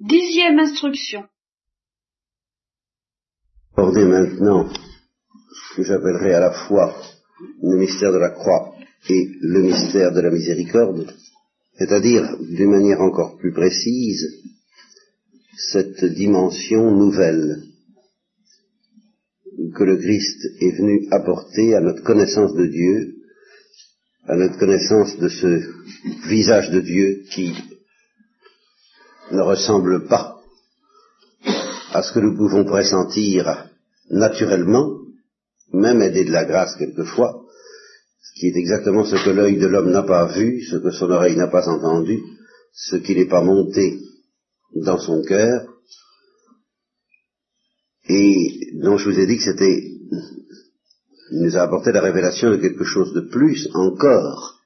Dixième instruction. Aborder maintenant ce que j'appellerai à la fois le mystère de la croix et le mystère de la miséricorde, c'est-à-dire d'une manière encore plus précise cette dimension nouvelle que le Christ est venu apporter à notre connaissance de Dieu, à notre connaissance de ce visage de Dieu qui ne ressemble pas à ce que nous pouvons pressentir naturellement, même aidé de la grâce quelquefois, ce qui est exactement ce que l'œil de l'homme n'a pas vu, ce que son oreille n'a pas entendu, ce qui n'est pas monté dans son cœur, et dont je vous ai dit que c'était, il nous a apporté la révélation de quelque chose de plus encore,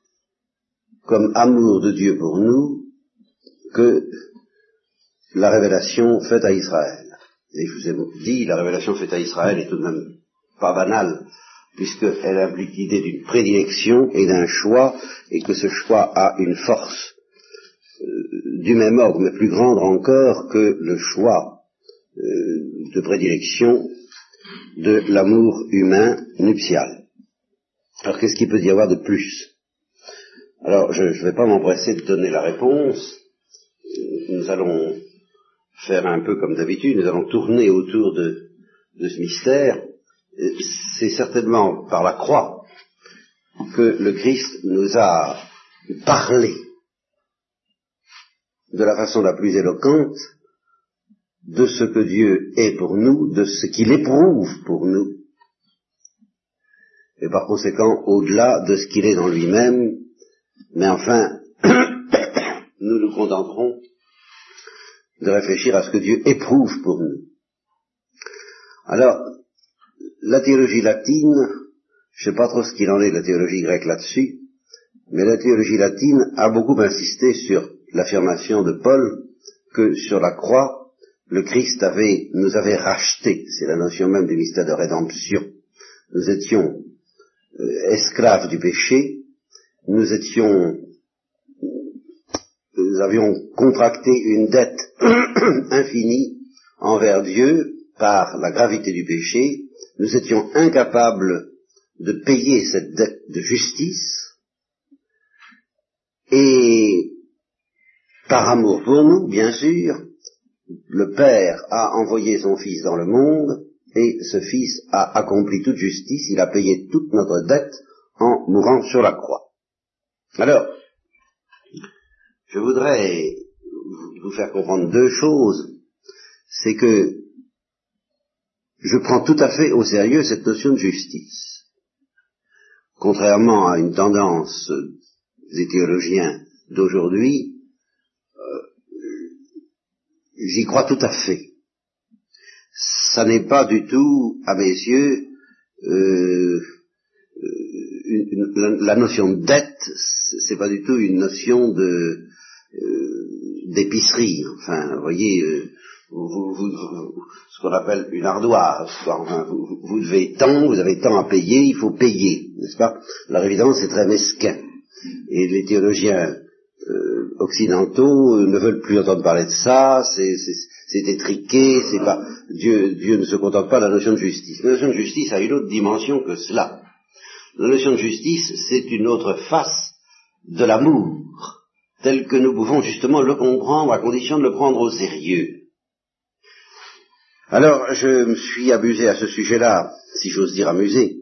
comme amour de Dieu pour nous, que la révélation faite à Israël. Et je vous ai dit, la révélation faite à Israël est tout de même pas banale, puisqu'elle implique l'idée d'une prédilection et d'un choix, et que ce choix a une force euh, du même ordre, mais plus grande encore que le choix euh, de prédilection de l'amour humain nuptial. Alors qu'est-ce qu'il peut y avoir de plus? Alors je ne vais pas m'empresser de donner la réponse. Nous allons faire un peu comme d'habitude, nous allons tourner autour de, de ce mystère. C'est certainement par la croix que le Christ nous a parlé de la façon la plus éloquente de ce que Dieu est pour nous, de ce qu'il éprouve pour nous, et par conséquent au-delà de ce qu'il est dans lui-même, mais enfin, nous nous contenterons de réfléchir à ce que Dieu éprouve pour nous. Alors, la théologie latine, je ne sais pas trop ce qu'il en est de la théologie grecque là-dessus, mais la théologie latine a beaucoup insisté sur l'affirmation de Paul que sur la croix, le Christ avait, nous avait rachetés, c'est la notion même du mystère de rédemption. Nous étions euh, esclaves du péché, nous étions, nous avions contracté une dette infinie envers Dieu par la gravité du péché, nous étions incapables de payer cette dette de justice, et par amour pour nous, bien sûr, le Père a envoyé son Fils dans le monde, et ce Fils a accompli toute justice, il a payé toute notre dette en mourant sur la croix. Alors, je voudrais vous faire comprendre deux choses. C'est que je prends tout à fait au sérieux cette notion de justice. Contrairement à une tendance des théologiens d'aujourd'hui, J'y crois tout à fait. Ça n'est pas du tout, à mes yeux, euh, une, la, notion de dette, c'est pas du tout une notion de euh, d'épicerie. Enfin, vous voyez, euh, vous, vous, ce qu'on appelle une ardoise. Enfin, vous, devez tant, vous avez tant à payer, il faut payer, n'est-ce pas? La évidemment, c'est très mesquin. Et les théologiens occidentaux euh, ne veulent plus entendre parler de ça, c'est étriqué, c'est pas Dieu, Dieu ne se contente pas de la notion de justice. La notion de justice a une autre dimension que cela. La notion de justice, c'est une autre face de l'amour, tel que nous pouvons justement le comprendre à condition de le prendre au sérieux. Alors, je me suis abusé à ce sujet-là, si j'ose dire amusé,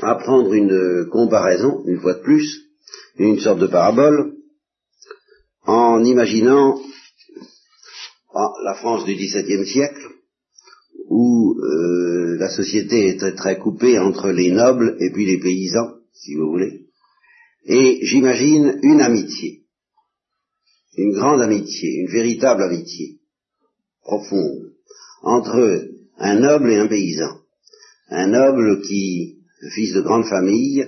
à prendre une comparaison, une fois de plus, une sorte de parabole, en imaginant ah, la France du XVIIe siècle, où euh, la société était très coupée entre les nobles et puis les paysans, si vous voulez, et j'imagine une amitié, une grande amitié, une véritable amitié, profonde, entre un noble et un paysan. Un noble qui, fils de grande famille,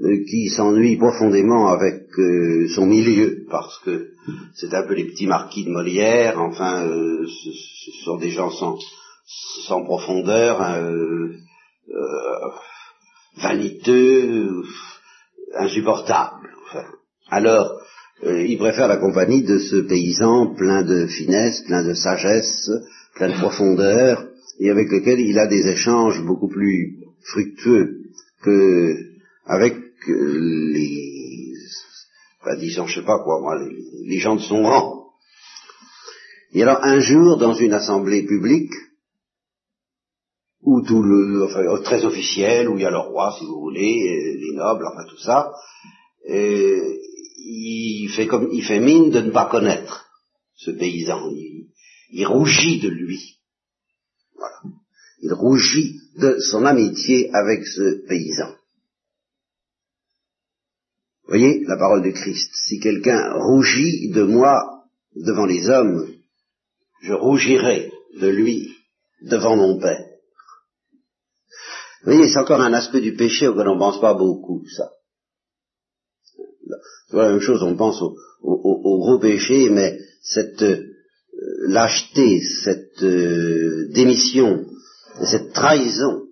euh, qui s'ennuie profondément avec euh, son milieu, parce que c'est un peu les petits marquis de Molière, enfin, euh, ce, sont des gens sans, profondeur, hein, vaniteux, insupportables. Alors, euh, il préfère la compagnie de ce paysan plein de finesse, plein de sagesse, plein de profondeur, et avec lequel il a des échanges beaucoup plus fructueux que avec euh, les, disons, je sais pas quoi, moi, les, gens de son rang. Et alors un jour, dans une assemblée publique, où tout le, enfin, très officiel, où il y a le roi, si vous voulez, les nobles, enfin tout ça, il fait comme, il fait mine de ne pas connaître ce paysan. Il, rougit de lui. Voilà. Il rougit de son amitié avec ce paysan. Voyez la parole de Christ. Si quelqu'un rougit de moi devant les hommes, je rougirai de lui devant mon Père. Vous voyez, c'est encore un aspect du péché auquel on ne pense pas beaucoup, ça. C'est la même chose, on pense au, gros péché, mais cette euh, lâcheté, cette euh, démission, cette trahison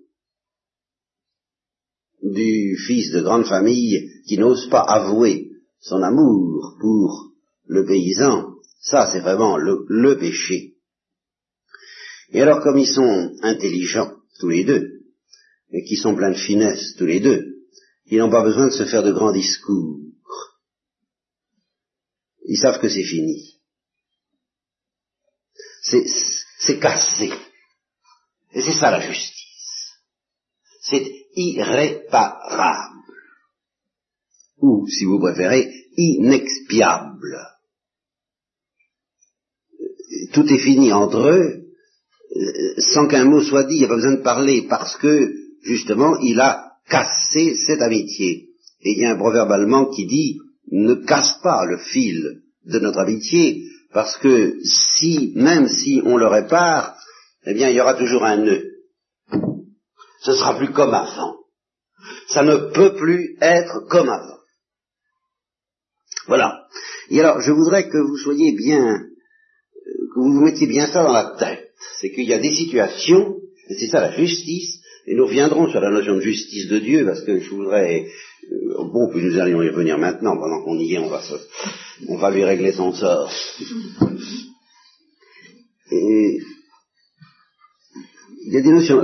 du fils de grande famille qui n'ose pas avouer son amour pour le paysan, ça c'est vraiment le, le péché. Et alors comme ils sont intelligents, tous les deux, et qui sont pleins de finesse, tous les deux, ils n'ont pas besoin de se faire de grands discours. Ils savent que c'est fini. C'est cassé. Et c'est ça la justice. C'est irréparable. Ou, si vous préférez, inexpiable. Tout est fini entre eux, sans qu'un mot soit dit, il n'y a pas besoin de parler, parce que, justement, il a cassé cette amitié. Et il y a un proverbe allemand qui dit, ne casse pas le fil de notre amitié, parce que si, même si on le répare, eh bien, il y aura toujours un nœud. Ce sera plus comme avant. Ça ne peut plus être comme avant. Voilà. Et alors, je voudrais que vous soyez bien, euh, que vous vous mettiez bien ça dans la tête. C'est qu'il y a des situations, et c'est ça la justice, et nous reviendrons sur la notion de justice de Dieu, parce que je voudrais euh, bon, puis nous allons y revenir maintenant, pendant qu'on y est, on va, on va lui régler son sort. Et il y a des notions,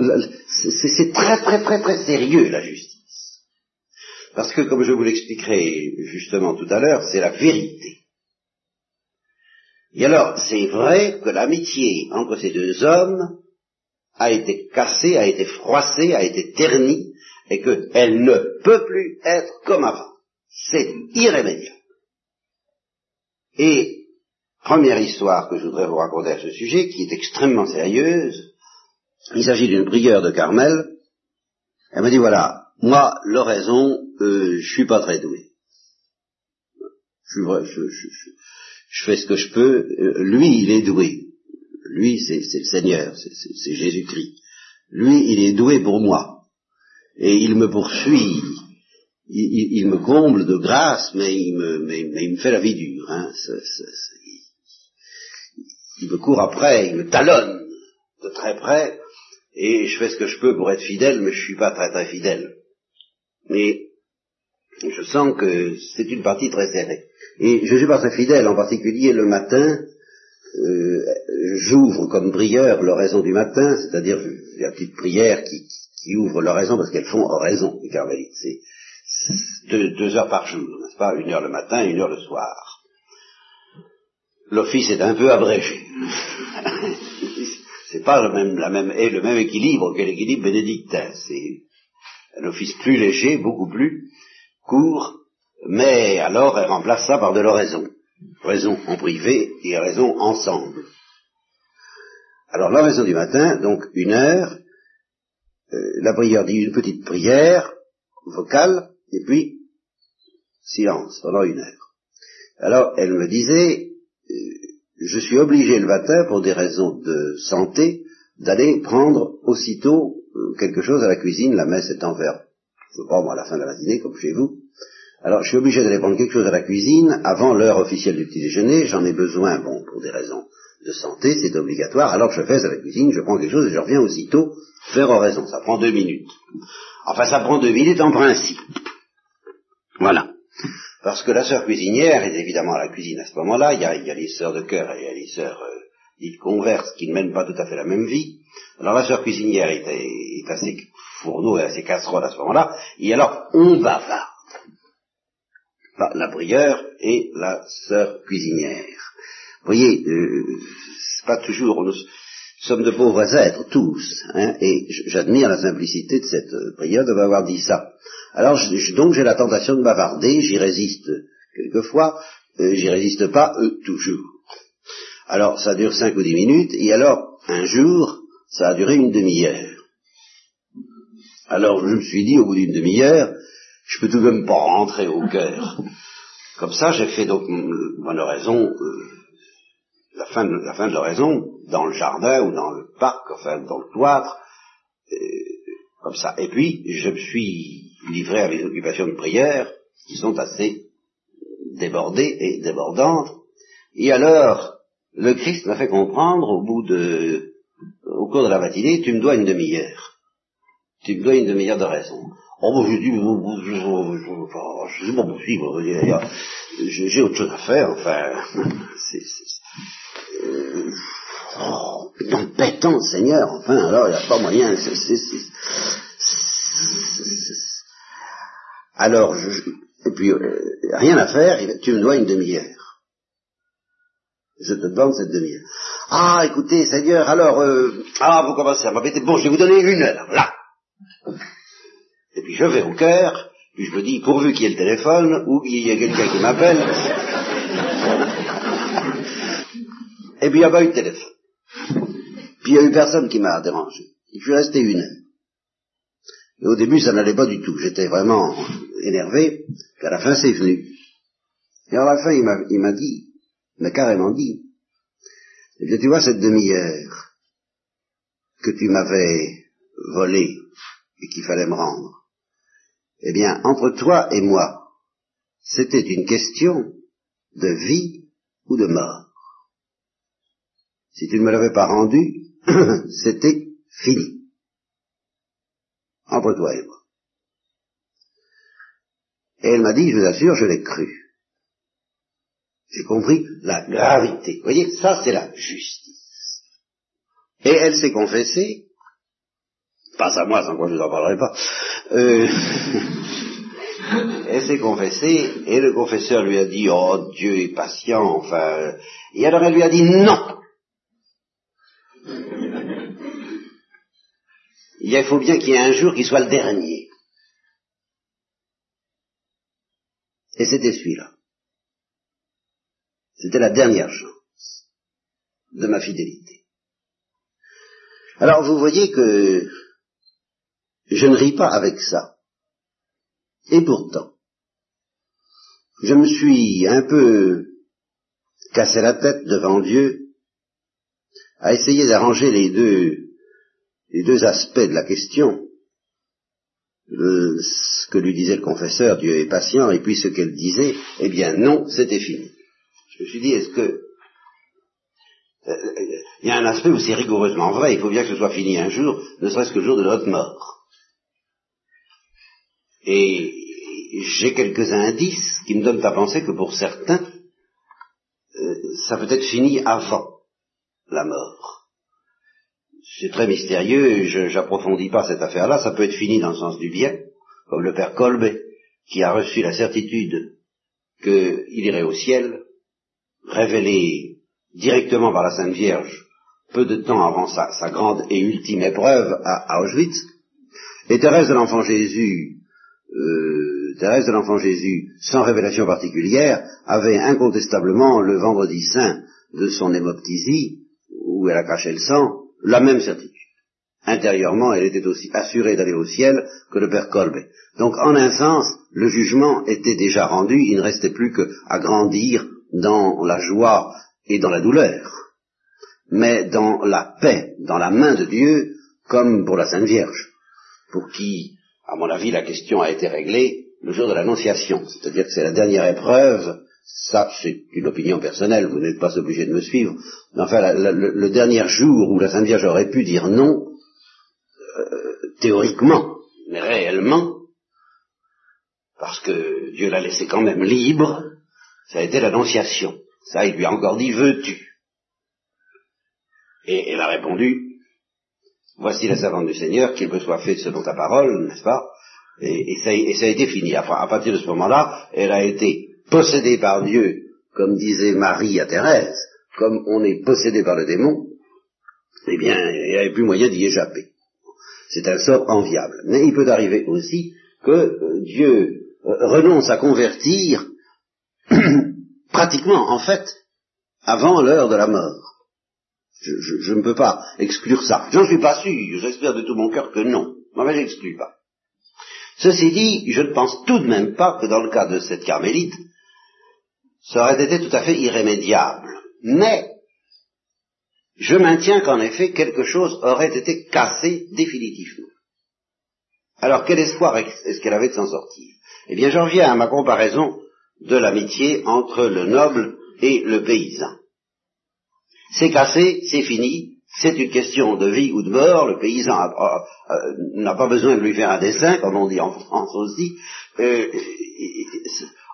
c'est très très très très sérieux la justice. Parce que, comme je vous l'expliquerai justement tout à l'heure, c'est la vérité. Et alors, c'est vrai que l'amitié entre ces deux hommes a été cassée, a été froissée, a été ternie, et qu'elle ne peut plus être comme avant. C'est irrémédiable. Et première histoire que je voudrais vous raconter à ce sujet, qui est extrêmement sérieuse, il s'agit d'une prière de Carmel. Elle me dit voilà, moi, l'oraison, euh, je suis pas très doué. Je, je, je, je, fais ce que je peux. Euh, lui, il est doué. Lui, c'est le Seigneur, c'est Jésus-Christ. Lui, il est doué pour moi et il me poursuit, il, me comble de grâce, mais il me, fait la vie dure. Hein. il me court après, il me talonne de très près, et je fais ce que je peux pour être fidèle, mais je suis pas très très fidèle. Mais je sens que c'est une partie très serrée. Et je suis pas très fidèle, en particulier le matin, euh, j'ouvre comme prieur l'oraison du matin, c'est-à-dire la petite prière qui, qui ouvrent l'oraison parce qu'elles font oraison, les carmélites. C'est deux, heures par jour, n'est-ce pas? Une heure le matin, une heure le soir. L'office est un peu abrégé. c'est pas le même, la même, et le même équilibre que l'équilibre bénédictin. C'est un office plus léger, beaucoup plus court, mais alors elle remplace ça par de l'oraison. Raison en privé et raison ensemble. Alors l'oraison du matin, donc une heure, euh, la prière dit une petite prière vocale, et puis silence pendant une heure. Alors elle me disait, euh, je suis obligé le matin, pour des raisons de santé, d'aller prendre aussitôt euh, quelque chose à la cuisine, la messe étant vers, je sais pas moi, à la fin de la matinée, comme chez vous. Alors je suis obligé d'aller prendre quelque chose à la cuisine avant l'heure officielle du petit déjeuner, j'en ai besoin, bon, pour des raisons de santé, c'est obligatoire, alors je fais à la cuisine, je prends quelque chose et je reviens aussitôt faire oraison. Ça prend deux minutes. Enfin, ça prend deux minutes en principe. Voilà. Parce que la sœur cuisinière est évidemment à la cuisine à ce moment-là, il y a, les sœurs de cœur et il y a les sœurs euh, dites converses qui ne mènent pas tout à fait la même vie. Alors la sœur cuisinière est, est à ses fourneaux et à ses casseroles à ce moment-là, et alors on La brieure et la sœur cuisinière. Vous voyez, euh, c'est pas toujours, nous sommes de pauvres êtres, tous, hein, et j'admire la simplicité de cette prière de m'avoir dit ça. Alors donc j'ai la tentation de bavarder, j'y résiste quelquefois, euh, j'y résiste pas euh, toujours. Alors ça dure cinq ou dix minutes, et alors un jour, ça a duré une demi-heure. Alors je me suis dit au bout d'une demi-heure, peux tout de même pas rentrer au cœur. Comme ça, j'ai fait donc mon oraison, euh, la, fin de, la fin de l'oraison, dans le jardin ou dans le parc, enfin dans le cloître, comme ça. Et puis, je me suis livré à mes occupations de prière, qui sont assez débordées et débordantes. Et alors, le Christ m'a fait comprendre au bout de, au cours de la matinée, tu me dois une demi-heure. Tu me dois une demi-heure de raison. Oh, moi, je dis, je sais pas possible, j'ai autre chose à faire, enfin, c'est, euh, oh, pétant, Seigneur, enfin, alors, il n'y a pas moyen, c'est, alors, je, et puis, euh, rien à faire, tu me dois une demi-heure. Je te demande cette demi-heure. Ah, écoutez, Seigneur, alors, euh, ah, vous commencez à m'embêter. Bon, je vais vous donner une heure, là. Et puis je vais au cœur, puis je me dis, pourvu qu'il y ait le téléphone, ou qu'il y ait quelqu'un qui m'appelle. Et puis il n'y a pas eu de téléphone. Puis il n'y a eu personne qui m'a dérangé. Je suis resté une heure. Et au début, ça n'allait pas du tout. J'étais vraiment énervé, qu'à la fin, c'est venu. Et à la fin, il m'a dit, il m'a carrément dit, eh bien, tu vois, cette demi-heure que tu m'avais volée et qu'il fallait me rendre, eh bien, entre toi et moi, c'était une question de vie ou de mort. Si tu ne me l'avais pas rendu, c'était fini entre toi et moi. Et elle m'a dit, je vous assure, je l'ai cru. J'ai compris la gravité. Vous voyez, ça c'est la justice. Et elle s'est confessée, pas à moi, sans quoi je ne vous en parlerai pas, euh, elle s'est confessée, et le confesseur lui a dit, oh Dieu est patient, enfin, et alors elle lui a dit non. il faut bien qu'il y ait un jour qui soit le dernier. Et c'était celui-là. C'était la dernière chance de ma fidélité. Alors vous voyez que je ne ris pas avec ça. Et pourtant, je me suis un peu cassé la tête devant Dieu à essayer d'arranger les deux les deux aspects de la question, ce que lui disait le confesseur, Dieu est patient, et puis ce qu'elle disait, eh bien non, c'était fini. Je me suis dit, est-ce que... Euh, il y a un aspect où c'est rigoureusement vrai, il faut bien que ce soit fini un jour, ne serait-ce que le jour de notre mort. Et j'ai quelques indices qui me donnent à penser que pour certains, euh, ça peut être fini avant la mort. C'est très mystérieux, je n'approfondis pas cette affaire-là, ça peut être fini dans le sens du bien, comme le père Kolbe, qui a reçu la certitude qu'il irait au ciel, révélé directement par la Sainte Vierge, peu de temps avant sa, grande et ultime épreuve à, Auschwitz, et Thérèse de l'Enfant Jésus, euh, Thérèse de l'Enfant Jésus, sans révélation particulière, avait incontestablement le vendredi saint de son hémoptysie, où elle a caché le sang, la même certitude. Intérieurement, elle était aussi assurée d'aller au ciel que le père Colbert. Donc, en un sens, le jugement était déjà rendu, il ne restait plus qu'à grandir dans la joie et dans la douleur, mais dans la paix, dans la main de Dieu, comme pour la Sainte Vierge, pour qui, à mon avis, la question a été réglée le jour de l'Annonciation, c'est-à-dire que c'est la dernière épreuve ça, c'est une opinion personnelle, vous n'êtes pas obligé de me suivre. Mais enfin, le, dernier jour où la Sainte Vierge aurait pu dire non, euh, théoriquement, mais réellement, parce que Dieu l'a laissé quand même libre, ça a été l'annonciation. Ça, il lui a encore dit, veux-tu? Et elle a répondu, voici la servante du Seigneur, qu'il me soit fait selon ta parole, n'est-ce pas? Et, ça, a été fini. à partir de ce moment-là, elle a été possédée par Dieu, comme disait Marie à Thérèse, comme on est possédé par le démon, eh bien, il n'y avait plus moyen d'y échapper. C'est un sort enviable. Mais il peut arriver aussi que euh, Dieu euh, renonce à convertir pratiquement, en fait, avant l'heure de la mort. Je, ne peux pas exclure ça. J'en suis pas sûr, j'espère de tout mon cœur que non. Mais j'exclus pas. Ceci dit, je ne pense tout de même pas que dans le cas de cette carmélite, ça aurait été tout à fait irrémédiable. Mais, je maintiens qu'en effet, quelque chose aurait été cassé définitivement. Alors, quel espoir est-ce qu'elle avait de s'en sortir? Eh bien, j'en viens à ma comparaison de l'amitié entre le noble et le paysan. C'est cassé, c'est fini, c'est une question de vie ou de mort, le paysan n'a pas besoin de lui faire un dessin, comme on dit en France aussi. Euh,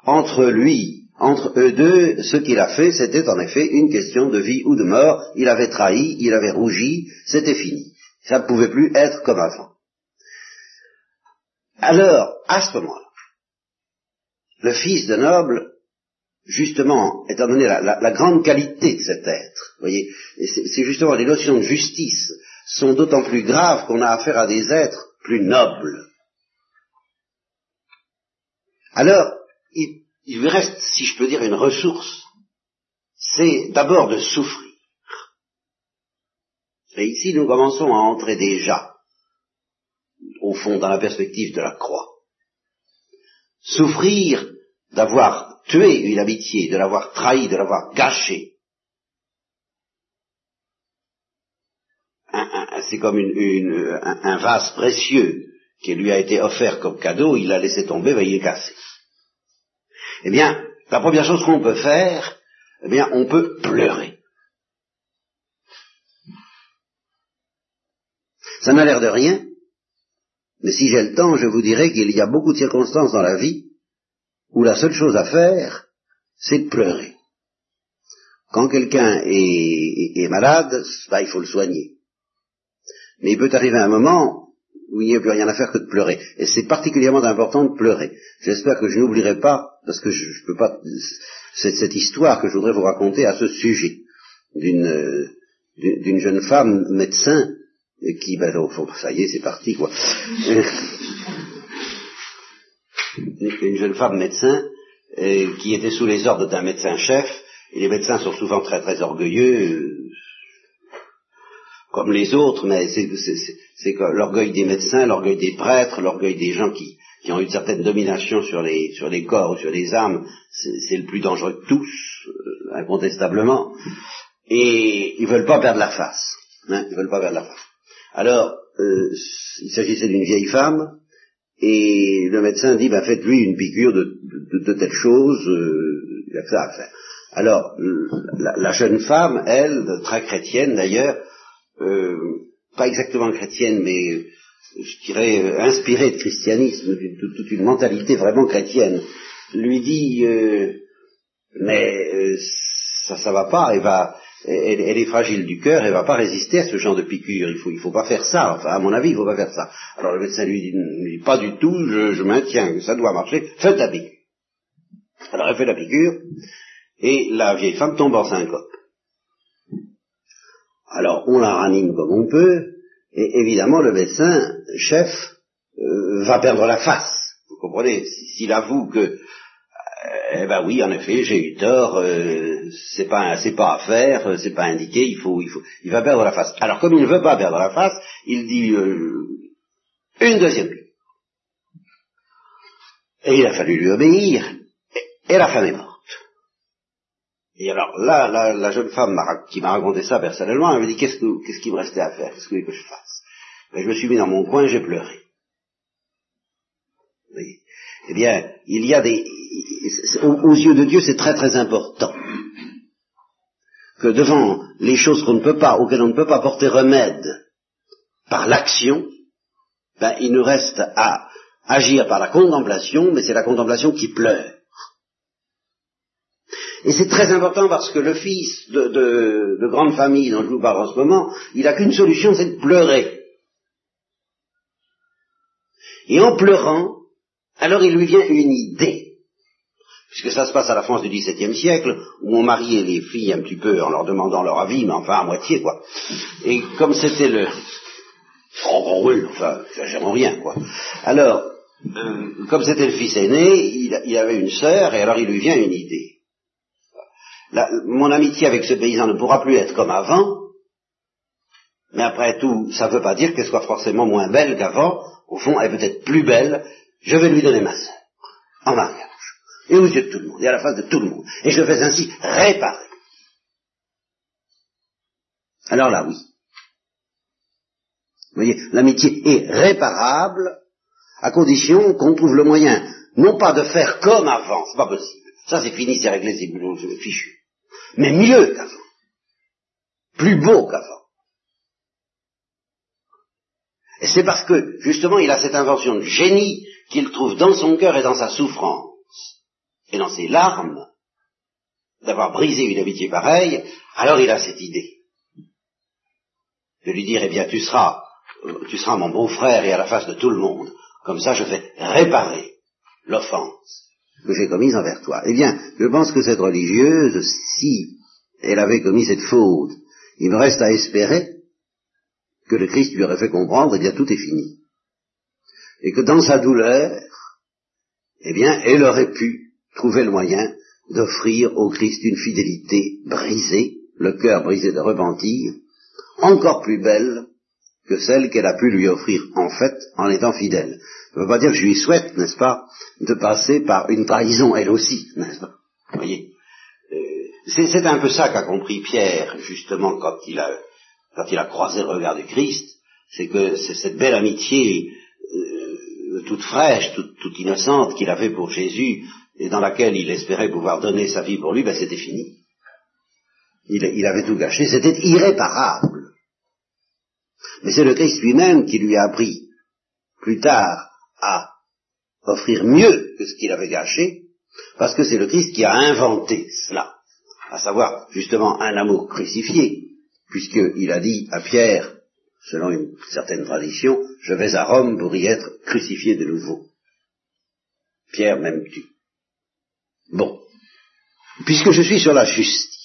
entre lui, entre eux deux, ce qu'il a fait, c'était en effet une question de vie ou de mort. Il avait trahi, il avait rougi, c'était fini. Ça ne pouvait plus être comme avant. Alors, à ce moment-là, le fils de noble justement, étant donné la, grande qualité de cet être, voyez, c'est justement les notions de justice sont d'autant plus graves qu'on a affaire à des êtres plus nobles. Alors, il, il lui reste, si je peux dire, une ressource, c'est d'abord de souffrir. Et ici, nous commençons à entrer déjà, au fond, dans la perspective de la croix. Souffrir d'avoir tué une amitié, de l'avoir trahi, de l'avoir gâché. C'est comme un, vase précieux qui lui a été offert comme cadeau, il l'a laissé tomber, va il est cassé. Eh bien, la première chose qu'on peut faire, eh bien, on peut pleurer. Ça n'a l'air de rien, mais si j'ai le temps, je vous dirai qu'il y a beaucoup de circonstances dans la vie où la seule chose à faire, c'est de pleurer. Quand quelqu'un est, malade, bah, il faut le soigner. Mais il peut arriver un moment où il n'y a plus rien à faire que de pleurer. Et c'est particulièrement important de pleurer. J'espère que je n'oublierai pas, parce que je, ne peux pas, cette histoire que je voudrais vous raconter à ce sujet, d'une d'une jeune femme médecin qui, ben, au fond, ça y est, c'est parti, quoi. une jeune femme médecin euh, qui était sous les ordres d'un médecin-chef, et les médecins sont souvent très très orgueilleux, euh, comme les autres, mais c'est l'orgueil des médecins, l'orgueil des prêtres, l'orgueil des gens qui, qui, ont une certaine domination sur les, sur les corps ou sur les âmes, c'est le plus dangereux de tous, euh, incontestablement, et ils veulent pas perdre la face. Hein, ils veulent pas perdre la face. Alors, il s'agissait d'une vieille femme et le médecin dit, bah, faites-lui une piqûre de, de, telle chose, euh, il a ça à faire. Alors, la, jeune femme, elle, très chrétienne d'ailleurs, euh, pas exactement chrétienne, mais je dirais euh, inspirée de christianisme, de, toute une mentalité vraiment chrétienne, lui dit, mais ça, ça va pas, elle va, elle, est fragile du cœur, elle va pas résister à ce genre de piqûre. Il faut, il faut pas faire ça. Enfin, à mon avis, il faut pas faire ça. Alors le médecin lui dit, pas du tout. Je, maintiens que ça doit marcher. Faites la piqûre. Alors elle fait la piqûre et la vieille femme tombe en syncope. Alors on la ranime comme on peut et évidemment le médecin chef euh, va perdre la face. Vous comprenez? S'il avoue que eh ben oui, en effet, j'ai eu tort. Euh, c'est pas, c'est pas à faire, euh, c'est pas indiqué. Il faut, il faut, il va perdre la face. Alors comme il ne veut pas perdre la face, il dit euh, une deuxième Et il a fallu lui obéir. Et, la femme est morte. Et alors là, la, jeune femme qui m'a raconté ça personnellement, elle m'a dit qu'est-ce, que, qu'est-ce qui me restait à faire? Qu'est-ce que, que je fasse? Ben, Je me suis mis dans mon coin, j'ai pleuré. Eh bien, il y a des, aux, yeux de Dieu, c'est très très important que devant les choses qu'on ne peut pas, auxquelles on ne peut pas porter remède par l'action, ben, il nous reste à, agir par la contemplation, mais c'est la contemplation qui pleure. Et c'est très important parce que le fils de, de, grande famille dont je vous parle en ce moment, il n'a qu'une solution, c'est de pleurer. Et en pleurant, alors il lui vient une idée. Puisque ça se passe à la France du XVIIe siècle, où on mariait les filles un petit peu en leur demandant leur avis, mais enfin à moitié, quoi. Et comme c'était le... Oh, oui, enfin, j'aime rien, quoi. Alors, euh, comme c'était le fils aîné, il, il avait une sœur, et alors il lui vient une idée mon amitié avec ce paysan ne pourra plus être comme avant, mais après tout, ça ne veut pas dire qu'elle soit forcément moins belle qu'avant. Au fond, elle peut être plus belle. Je vais lui donner ma sœur, en mariage, et aux yeux de tout le monde, et à la face de tout le monde. Et je le fais ainsi réparer. Alors là, oui. Vous voyez, l'amitié est réparable à condition qu'on trouve le moyen, non pas de faire comme avant, c'est pas possible. Ça, c'est fini, c'est réglé, c'est fichu mais mieux qu'avant, plus beau qu'avant. Et c'est parce que, justement, il a cette invention de génie qu'il trouve dans son cœur et dans sa souffrance, et dans ses larmes, d'avoir brisé une amitié pareille, alors il a cette idée de lui dire, eh bien, tu seras, tu seras mon beau-frère et à la face de tout le monde. Comme ça, je vais réparer l'offense que j'ai commise envers toi. Eh bien, je pense que cette religieuse, si elle avait commis cette faute, il me reste à espérer que le Christ lui aurait fait comprendre, eh bien, tout est fini. Et que dans sa douleur, eh bien, elle aurait pu trouver le moyen d'offrir au Christ une fidélité brisée, le cœur brisé de repentir, encore plus belle que celle qu'elle a pu lui offrir en fait en étant fidèle. Ça ne veut pas dire que je lui souhaite, n'est-ce pas, de passer par une trahison, elle aussi, n'est-ce pas? Vous voyez? Euh, C'est un peu ça qu'a compris Pierre, justement, quand il a, quand il a croisé le regard du Christ, c'est que c'est cette belle amitié euh, toute fraîche, toute, innocente qu'il avait pour Jésus, et dans laquelle il espérait pouvoir donner sa vie pour lui, ben c'était fini. Il, il avait tout gâché, c'était irréparable. Mais c'est le Christ lui-même qui lui a appris plus tard à offrir mieux que ce qu'il avait gâché, parce que c'est le Christ qui a inventé cela, à savoir justement un amour crucifié, puisqu'il a dit à Pierre, selon une certaine tradition, je vais à Rome pour y être crucifié de nouveau. Pierre m'aimes-tu Bon, puisque je suis sur la justice,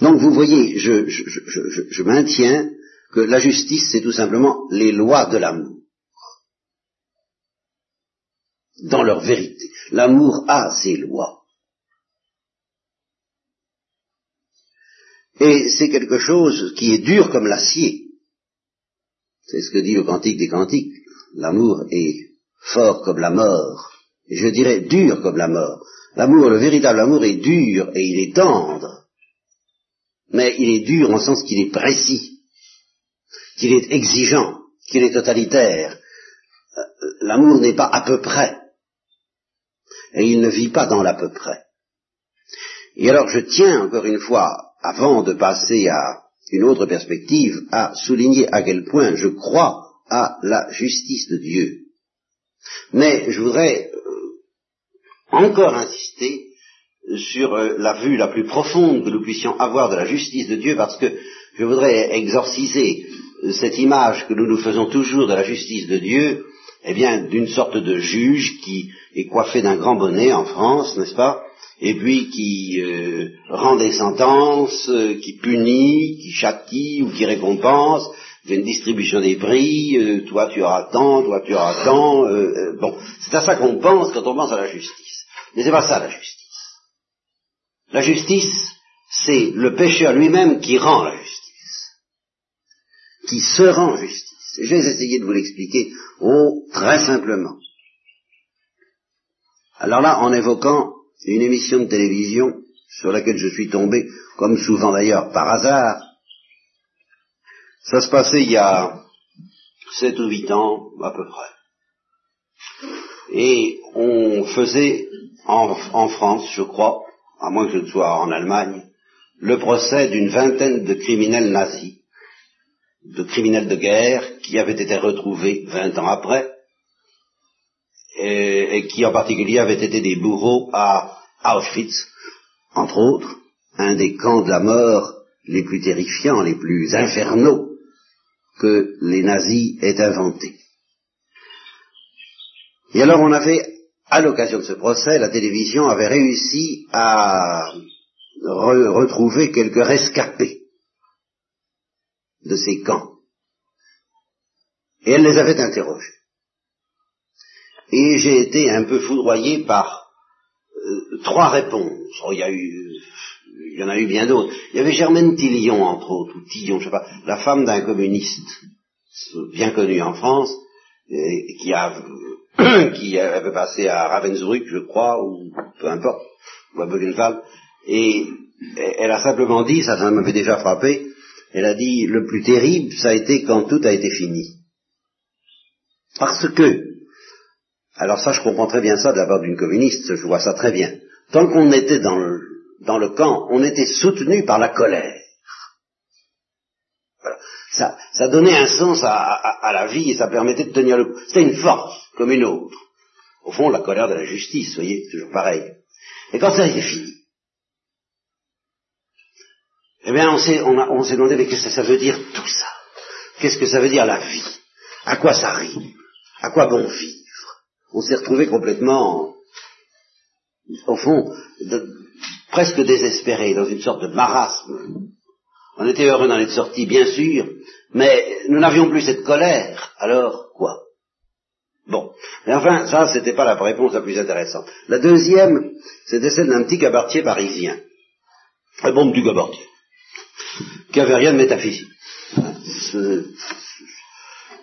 donc vous voyez, je, maintiens que la justice, c'est tout simplement les lois de l'amour. Dans leur vérité. L'amour a ses lois. Et c'est quelque chose qui est dur comme l'acier. C'est ce que dit le Cantique des Cantiques. L'amour est fort comme la mort. Je dirais dur comme la mort. L'amour, le véritable amour est dur et il est tendre. Mais il est dur en sens qu'il est précis qu'il est exigeant, qu'il est totalitaire. Euh, l'amour n'est pas à peu près. Et il ne vit pas dans l'à peu près. Et alors je tiens encore une fois, avant de passer à une autre perspective, à souligner à quel point je crois à la justice de Dieu. Mais je voudrais euh, encore insister sur euh, la vue la plus profonde que nous puissions avoir de la justice de Dieu, parce que je voudrais exorciser cette image que nous nous faisons toujours de la justice de Dieu, eh bien, d'une sorte de juge qui est coiffé d'un grand bonnet en France, n'est-ce pas? Et puis qui euh, rend des sentences, euh, qui punit, qui châtie ou qui récompense, fait une distribution des prix, euh, toi tu auras tant, toi tu auras tant. bon, c'est à ça qu'on pense quand on pense à la justice. Mais c'est pas ça la justice. La justice, c'est le pécheur lui-même qui rend la justice qui se rend justice. Vais essayer de vous l'expliquer oh, très simplement. Alors là, en évoquant une émission de télévision sur laquelle je suis tombé, comme souvent d'ailleurs par hasard, ça se passait il y a sept ou huit ans à peu près. Et on faisait en, en France, je crois, à moins que je ne sois en Allemagne, le procès d'une vingtaine de criminels nazis de criminels de guerre qui avaient été retrouvés vingt ans après, et, qui en particulier avaient été des bourreaux à Auschwitz, entre autres, un des camps de la mort les plus terrifiants, les plus infernaux que les nazis aient inventés. Et alors on avait, à l'occasion de ce procès, la télévision avait réussi à retrouver quelques rescapés de ces camps. Et elle les avait interrogés. Et j'ai été un peu foudroyé par euh, trois réponses. Oh, il y a eu, il y en a eu bien d'autres. Il y avait Germaine Tillion, entre autres, ou Tillon, je sais pas, la femme d'un communiste bien connu en France, qui a qui avait passé à Ravensbrück, je crois, ou peu importe, ou à Bugenwald, et elle a simplement dit, ça, ça m'avait déjà frappé, elle a dit, le plus terrible, ça a été quand tout a été fini. Parce que, alors ça, je comprends très bien ça de la part d'une communiste, je vois ça très bien. Tant qu'on était dans le, dans le camp, on était soutenu par la colère. Ça, ça donnait un sens à, la vie et ça permettait de tenir le coup. C'était une force, comme une autre. Au fond, la colère de la justice, voyez, toujours pareil. Et quand ça été fini, eh bien, on s'est, on, s'est demandé, mais qu'est-ce que ça veut dire tout ça? Qu'est-ce que ça veut dire la vie? À quoi ça rime? À quoi bon vivre On s'est retrouvé complètement, au fond, presque désespéré, dans une sorte de marasme. On était heureux d'en être sortis, bien sûr, mais nous n'avions plus cette colère. Alors, quoi? Bon. Mais enfin, ça, c'était pas la réponse la plus intéressante. La deuxième, c'était celle d'un petit gabartier parisien. Un bon petit gabartier qui avait rien de métaphysique.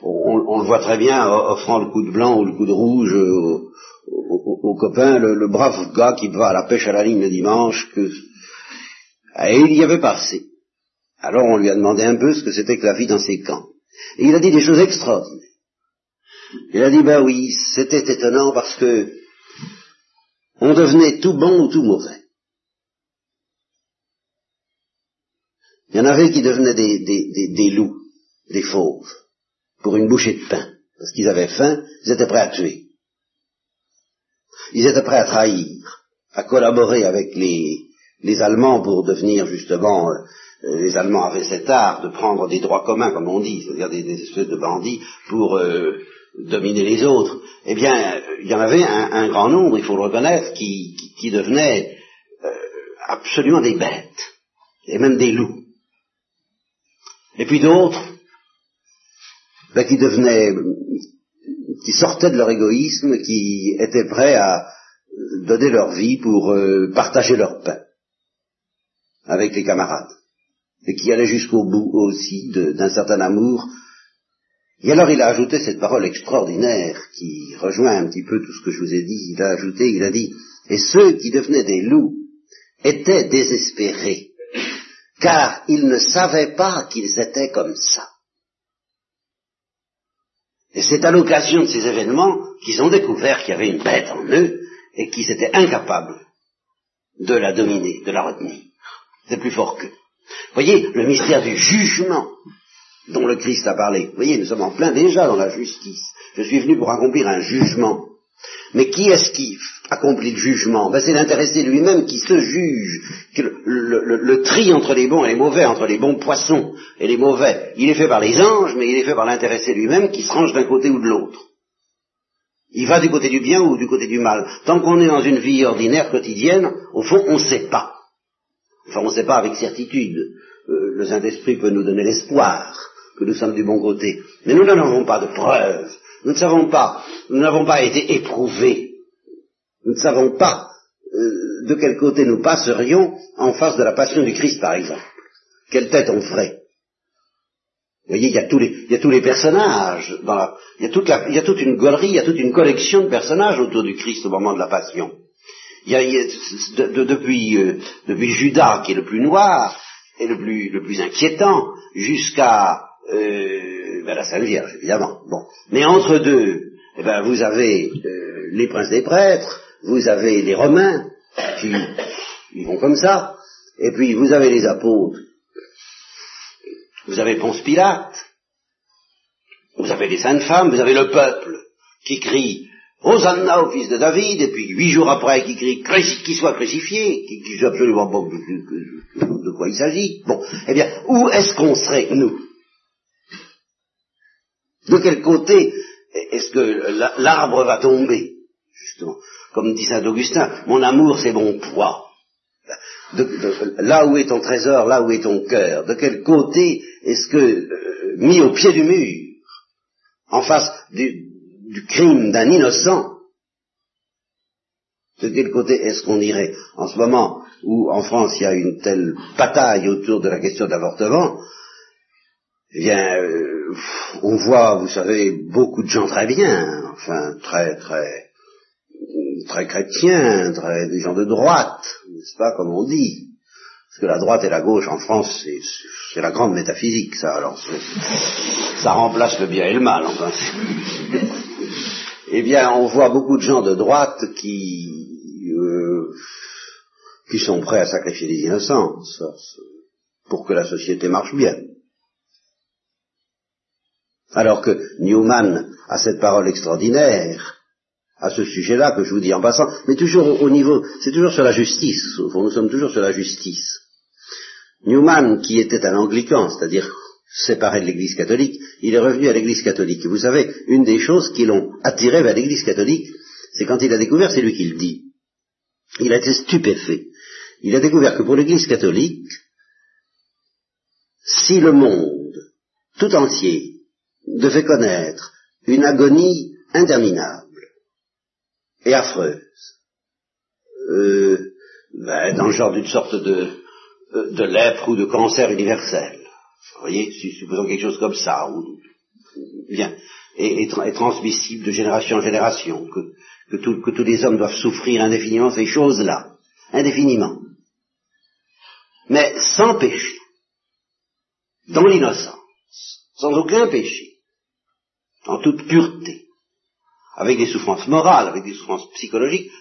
On, le voit très bien offrant le coup de blanc ou le coup de rouge aux, copains, le, brave gars qui va à la pêche à la ligne le dimanche, que... et il y avait passé. Alors on lui a demandé un peu ce que c'était que la vie dans ces camps. Et il a dit des choses extraordinaires. Il a dit, ben oui, c'était étonnant parce que on devenait tout bon ou tout mauvais. Il y en avait qui devenaient des, loups, des fauves, pour une bouchée de pain. Parce qu'ils avaient faim, ils étaient prêts à tuer. Ils étaient prêts à trahir, à collaborer avec les, les Allemands pour devenir justement, euh, les Allemands avaient cet art de prendre des droits communs, comme on dit, c'est-à-dire des, espèces de bandits, pour euh, dominer les autres. Eh bien, il y en avait un, grand nombre, il faut le reconnaître, qui, devenaient euh, absolument des bêtes, et même des loups. Et puis d'autres, ben, qui devenaient, qui sortaient de leur égoïsme, qui étaient prêts à donner leur vie pour euh, partager leur pain avec les camarades, et qui allaient jusqu'au bout aussi d'un certain amour. Et alors il a ajouté cette parole extraordinaire qui rejoint un petit peu tout ce que je vous ai dit. Il a ajouté, il a dit, et ceux qui devenaient des loups étaient désespérés car ils ne savaient pas qu'ils étaient comme ça. Et c'est à l'occasion de ces événements qu'ils ont découvert qu'il y avait une bête en eux et qu'ils étaient incapables de la dominer, de la retenir. C'est plus fort qu'eux. Voyez, le mystère du jugement dont le Christ a parlé. Voyez, nous sommes en plein déjà dans la justice. Je suis venu pour accomplir un jugement. Mais qui est-ce qui accomplit le jugement? Ben, C'est l'intéressé lui-même qui se juge. Le, tri entre les bons et les mauvais, entre les bons poissons et les mauvais, il est fait par les anges, mais il est fait par l'intéressé lui-même qui se range d'un côté ou de l'autre. Il va du côté du bien ou du côté du mal. Tant qu'on est dans une vie ordinaire, quotidienne, au fond, on ne sait pas. Enfin, on ne sait pas avec certitude. Euh, le Saint-Esprit peut nous donner l'espoir que nous sommes du bon côté. Mais nous n'en avons pas de preuves. Nous ne savons pas, nous n'avons pas été éprouvés. Nous ne savons pas euh, de quel côté nous passerions en face de la passion du Christ, par exemple. Quelle tête on ferait? Vous voyez, il y a tous les, y a tous les personnages, il, y a toute y a toute une galerie, il y a toute une collection de personnages autour du Christ au moment de la passion. Il y a, de, depuis, euh, depuis Judas, qui est le plus noir, et le plus, le plus inquiétant, jusqu'à euh, ben la Sainte Vierge, évidemment. Bon. Mais entre deux, eh ben, vous avez euh, les princes des prêtres, vous avez les Romains, qui ils vont comme ça, et puis vous avez les apôtres, Vous avez Ponce Pilate, vous avez les saintes femmes, vous avez le peuple qui crie Hosanna au fils de David, et puis huit jours après qui crie qu'il soit crucifié, qui ne sait absolument pas de quoi il s'agit. Bon, eh bien, où est-ce qu'on serait, nous? De quel côté est-ce que l'arbre va tomber Justement, comme dit saint Augustin, mon amour c'est mon poids. là où est ton trésor, là où est ton cœur, de quel côté est-ce que, euh, mis au pied du mur, en face du, crime d'un innocent, de quel côté est-ce qu'on irait? En ce moment où en France il y a une telle bataille autour de la question de l'avortement, eh bien, euh, on voit, vous savez, beaucoup de gens très bien, enfin très très très chrétiens, très des gens de droite, n'est-ce pas comme on dit Parce que la droite et la gauche en France, c'est la grande métaphysique, ça. Alors, ça remplace le bien et le mal, enfin. eh bien, on voit beaucoup de gens de droite qui euh, qui sont prêts à sacrifier les innocents pour que la société marche bien. Alors que Newman a cette parole extraordinaire à ce sujet-là que je vous dis en passant, mais toujours au, niveau, c'est toujours sur la justice, nous sommes toujours sur la justice. Newman, qui était un anglican, c'est-à-dire séparé de l'Église catholique, il est revenu à l'Église catholique. Et vous savez, une des choses qui l'ont attiré vers l'Église catholique, c'est quand il a découvert, c'est lui qui le dit. Il a été stupéfait. Il a découvert que pour l'Église catholique, si le monde tout entier devait connaître une agonie interminable et affreuse, euh, ben, dans le genre d'une sorte de, euh, de lèpre ou de cancer universel, vous voyez, supposons quelque chose comme ça, ou, bien, et, transmissible de génération en génération, que, que, que tous les hommes doivent souffrir indéfiniment ces choses-là, indéfiniment, mais sans péché, dans l'innocence, sans aucun péché, en toute pureté, avec des souffrances morales, avec des souffrances psychologiques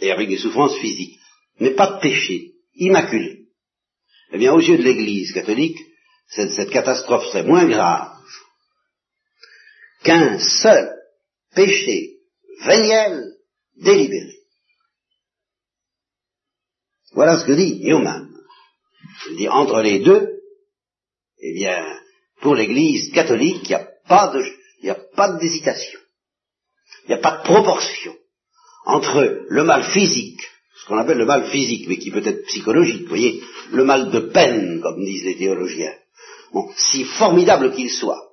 et avec des souffrances physiques, mais pas de péché, immaculé. Eh bien, aux yeux de l'Église catholique, cette, cette catastrophe serait moins grave qu'un seul péché véniel délibéré. Voilà ce que dit Newman. Il dit entre les deux, eh bien, pour l'Église catholique, il n'y a pas de, il n'y a pas d'hésitation. Il n'y a pas de proportion entre le mal physique, ce qu'on appelle le mal physique, mais qui peut être psychologique, vous voyez, le mal de peine, comme disent les théologiens, bon, si formidable qu'il soit,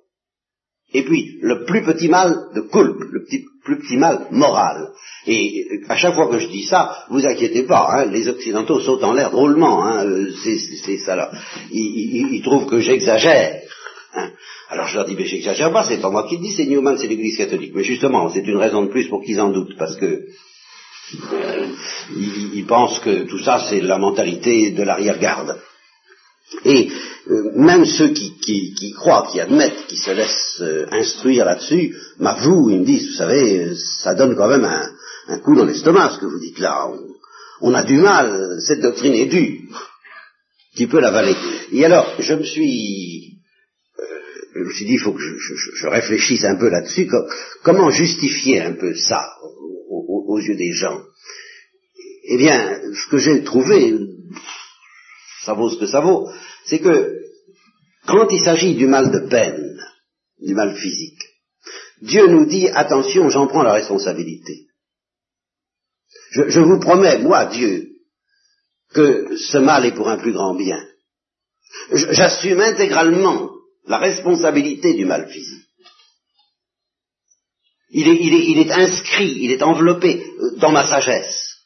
et puis le plus petit mal de culpe, le plus petit mal moral. Et à chaque fois que je dis ça, vous inquiétez pas, hein, les Occidentaux sautent en l'air drôlement, hein, c'est ça là. Ils, ils trouvent que j'exagère. Hein. Alors je leur dis, mais j'exagère pas, c'est pas moi qui le dis, c'est Newman, c'est l'Église catholique. Mais justement, c'est une raison de plus pour qu'ils en doutent, parce que euh, ils, pensent que tout ça, c'est la mentalité de l'arrière-garde. Et euh, même ceux qui, qui, croient, qui admettent, qui se laissent euh, instruire là-dessus, m'avouent, ils me disent, vous savez, ça donne quand même un, coup dans l'estomac, ce que vous dites là. On, on, a du mal, cette doctrine est dure. Qui peut l'avaler Et alors, je me suis je me suis dit, il faut que je, réfléchisse un peu là-dessus, comment justifier un peu ça aux, yeux des gens? Eh bien, ce que j'ai trouvé, ça vaut ce que ça vaut, c'est que quand il s'agit du mal de peine, du mal physique, Dieu nous dit, attention, j'en prends la responsabilité. Je, vous promets, moi, Dieu, que ce mal est pour un plus grand bien. J'assume intégralement la responsabilité du mal physique. Il est, inscrit, il est enveloppé euh, dans ma sagesse.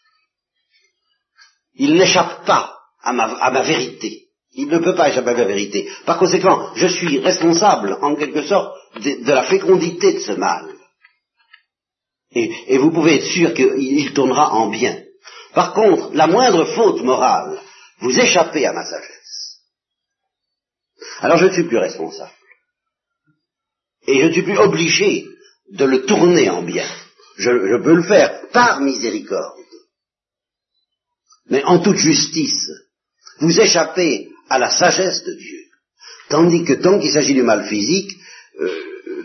Il n'échappe pas à ma, à ma vérité. Il ne peut pas échapper à ma vérité. Par conséquent, je suis responsable, en quelque sorte, de, la fécondité de ce mal. Et, et vous pouvez être sûr qu'il tournera en bien. Par contre, la moindre faute morale, vous échappez à ma sagesse alors je ne suis plus responsable. Et je ne suis plus obligé de le tourner en bien. Je, peux le faire par miséricorde. Mais en toute justice, vous échappez à la sagesse de Dieu. Tandis que tant qu'il s'agit du mal physique, euh,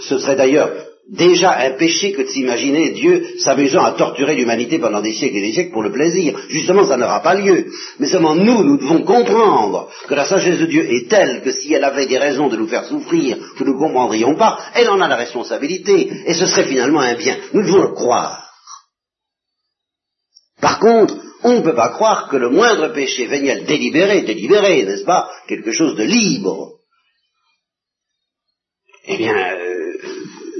ce serait d'ailleurs déjà un péché que de s'imaginer Dieu s'amusant à torturer l'humanité pendant des siècles et des siècles pour le plaisir. Justement, ça n'aura pas lieu. Mais seulement nous, nous devons comprendre que la sagesse de Dieu est telle que si elle avait des raisons de nous faire souffrir que nous ne comprendrions pas, elle en a la responsabilité, et ce serait finalement un bien. Nous devons le croire. Par contre, on ne peut pas croire que le moindre péché véniel délibéré, délibéré, n'est-ce pas, quelque chose de libre, eh bien, euh,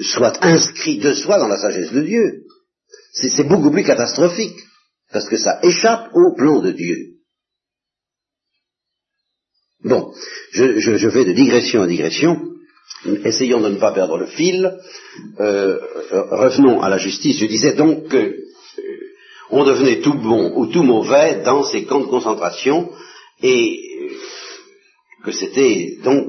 soit inscrit de soi dans la sagesse de Dieu. C'est beaucoup plus catastrophique, parce que ça échappe au plan de Dieu. Bon, je, je, vais de digression en digression, essayons de ne pas perdre le fil. Euh, revenons à la justice. Je disais donc que euh, on devenait tout bon ou tout mauvais dans ces camps de concentration et que c'était donc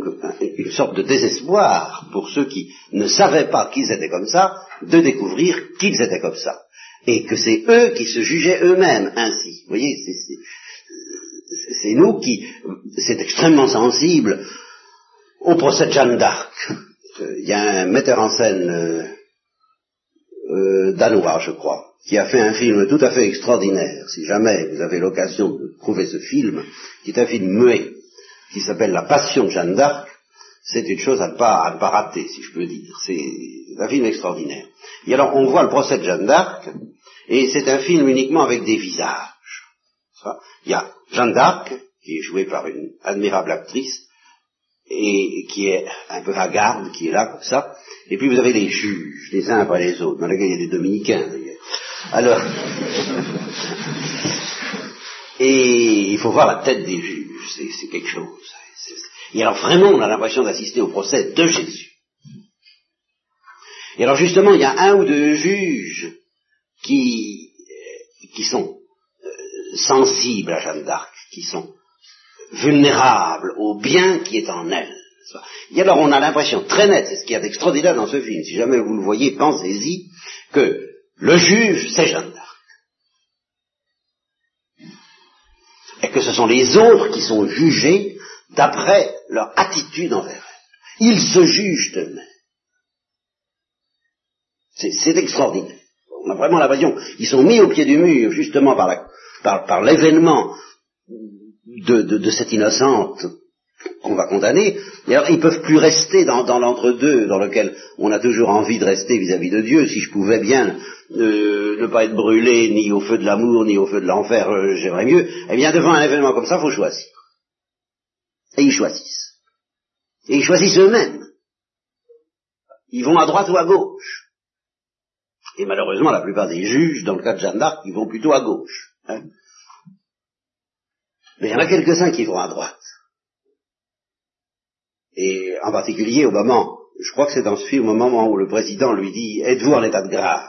une sorte de désespoir pour ceux qui ne savaient pas qu'ils étaient comme ça, de découvrir qu'ils étaient comme ça. Et que c'est eux qui se jugeaient eux-mêmes ainsi. Vous voyez, c'est nous qui, c'est extrêmement sensible au procès de Jeanne d'Arc. Il y a un metteur en scène euh, euh, danois, je crois, qui a fait un film tout à fait extraordinaire. Si jamais vous avez l'occasion de trouver ce film, qui est un film muet, qui s'appelle La Passion de Jeanne d'Arc, c'est une chose à ne, pas, à pas rater, si je peux dire. C'est un film extraordinaire. Et alors, on voit le procès de Jeanne d'Arc, et c'est un film uniquement avec des visages. Il y a Jeanne d'Arc, qui est jouée par une admirable actrice, et qui est un peu hagarde, qui est là comme ça. Et puis vous avez les juges, les uns après les autres, dans lesquels il y a des dominicains d'ailleurs. Alors, et il faut voir la tête des juges c'est quelque chose. Et alors vraiment, on a l'impression d'assister au procès de Jésus. Et alors justement, il y a un ou deux juges qui, euh, qui sont euh, sensibles à Jeanne d'Arc, qui sont vulnérables au bien qui est en elle. Et alors on a l'impression très nette, c'est ce qu'il y a d'extraordinaire dans ce film, si jamais vous le voyez, pensez-y, que le juge, c'est Jeanne d'Arc. et que ce sont les autres qui sont jugés d'après leur attitude envers elle. Ils se jugent eux-mêmes. C'est extraordinaire. On a vraiment l'impression qu'ils sont mis au pied du mur justement par l'événement de, cette innocente qu'on va condamner, et alors ils peuvent plus rester dans, l'entre-deux dans lequel on a toujours envie de rester vis-à-vis de Dieu. Si je pouvais bien euh, ne pas être brûlé ni au feu de l'amour ni au feu de l'enfer, euh, j'aimerais mieux. Eh bien, devant un événement comme ça, il faut choisir. Et ils choisissent. Et ils choisissent eux-mêmes. Ils vont à droite ou à gauche. Et malheureusement, la plupart des juges, dans le cas de Jeanne d'Arc, ils vont plutôt à gauche. Hein. Mais il y en a quelques-uns qui vont à droite. Et en particulier au moment, je crois que c'est dans ce film, au moment où le président lui dit Êtes-vous en état de grâce?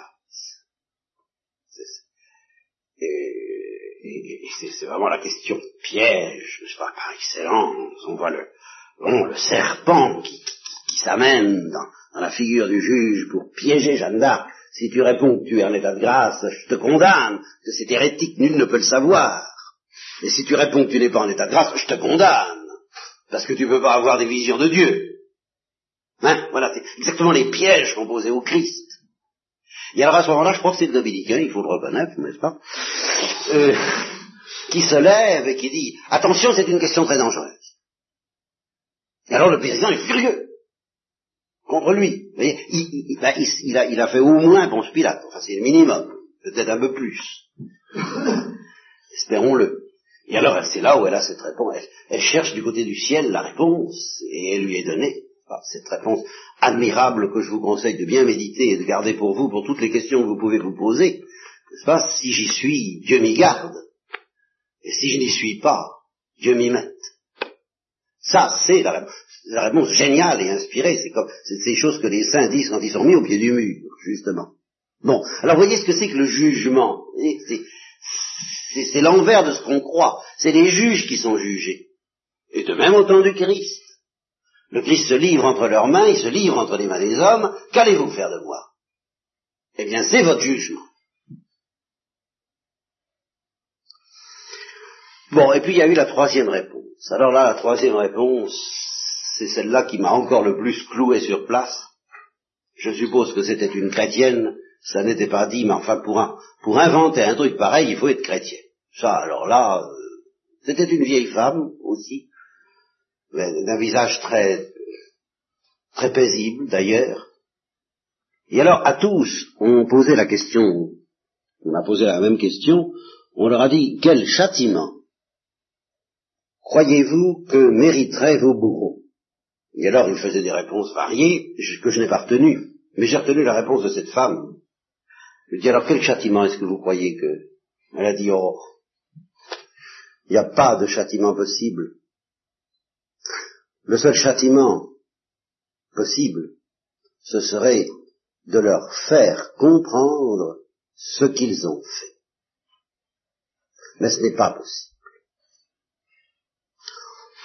Et, c'est vraiment la question piège, je sais pas, par excellence. On voit le, le serpent qui, s'amène dans, dans, la figure du juge pour piéger Jeanne d'Arc. Si tu réponds que tu es en état de grâce, je te condamne, c'est hérétique, nul ne peut le savoir. Et si tu réponds que tu n'es pas en état de grâce, je te condamne. Parce que tu ne peux pas avoir des visions de Dieu. Hein voilà, c'est exactement les pièges qu'on posait au Christ. Et alors à ce moment-là, je crois que c'est le dominicain, il faut le reconnaître, n'est-ce pas, euh, qui se lève et qui dit, attention, c'est une question très dangereuse. Et alors le président est furieux contre lui. Vous voyez, il, ben, il, a, fait au moins Ponce Pilate, enfin c'est le minimum, peut-être un peu plus. Espérons-le. Et alors, c'est là où elle a cette réponse. Elle, cherche du côté du ciel la réponse, et elle lui est donnée. cette réponse admirable que je vous conseille de bien méditer et de garder pour vous, pour toutes les questions que vous pouvez vous poser. N'est-ce pas? Si j'y suis, Dieu m'y garde. Et si je n'y suis pas, Dieu m'y mette. Ça, c'est la, réponse géniale et inspirée. C'est comme ces choses que les saints disent quand ils sont mis au pied du mur, justement. Bon, alors voyez ce que c'est que le jugement. C'est l'envers de ce qu'on croit. C'est les juges qui sont jugés. Et de même au temps du Christ. Le Christ se livre entre leurs mains, il se livre entre les mains des hommes. Qu'allez-vous faire de moi? Eh bien, c'est votre jugement. Bon, et puis il y a eu la troisième réponse. Alors là, la troisième réponse, c'est celle-là qui m'a encore le plus cloué sur place. Je suppose que c'était une chrétienne, ça n'était pas dit, mais enfin pour, un, pour inventer un truc pareil, il faut être chrétien. Ça, alors là, euh, c'était une vieille femme aussi, d'un visage très, très paisible d'ailleurs. Et alors à tous, on posait la question, on a posé la même question, on leur a dit quel châtiment croyez-vous que mériteraient vos bourreaux? Et alors ils faisaient des réponses variées que je n'ai pas retenues, mais j'ai retenu la réponse de cette femme. Je lui dis alors quel châtiment est-ce que vous croyez que Elle a dit oh, il n'y a pas de châtiment possible. Le seul châtiment possible, ce serait de leur faire comprendre ce qu'ils ont fait. Mais ce n'est pas possible.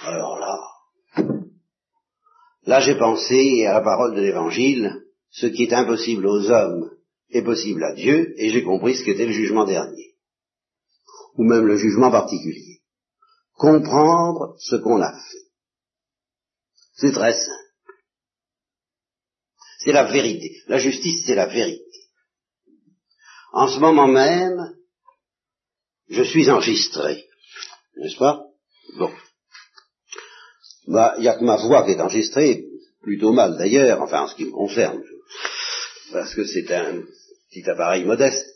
Alors là, là j'ai pensé à la parole de l'Évangile, ce qui est impossible aux hommes est possible à Dieu, et j'ai compris ce qu'était le jugement dernier, ou même le jugement particulier. Comprendre ce qu'on a fait. C'est très simple. C'est la vérité. La justice, c'est la vérité. En ce moment même, je suis enregistré. N'est-ce pas? Bon. Bah, il n'y a que ma voix qui est enregistrée, plutôt mal d'ailleurs, enfin en ce qui me concerne, parce que c'est un petit appareil modeste.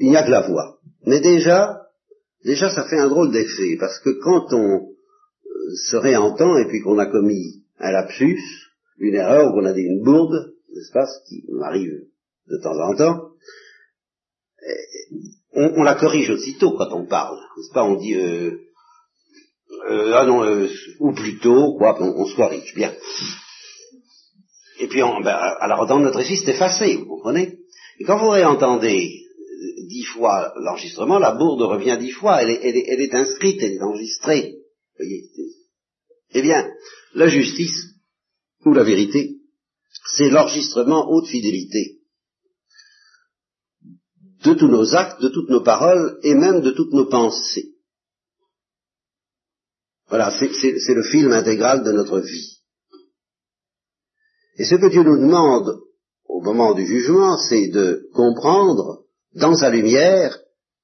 il n'y a que la voix. Mais déjà, déjà ça fait un drôle d'effet, parce que quand on se réentend et puis qu'on a commis un lapsus, une erreur, ou qu'on a dit une bourde, n'est-ce pas, ce qui m'arrive de temps en temps, on, la corrige aussitôt quand on parle, n'est-ce pas On dit euh, euh, ah non, euh, ou plutôt, quoi, on, se corrige, bien. Et puis, on, ben, alors dans notre récit, c'est effacé, vous comprenez? Et quand vous réentendez dix fois l'enregistrement, la bourde revient dix fois, elle est, inscrite, elle est enregistrée. Eh bien, la justice, ou la vérité, c'est l'enregistrement haute fidélité de tous nos actes, de toutes nos paroles et même de toutes nos pensées. Voilà, c'est le film intégral de notre vie. Et ce que Dieu nous demande au moment du jugement, c'est de comprendre dans sa lumière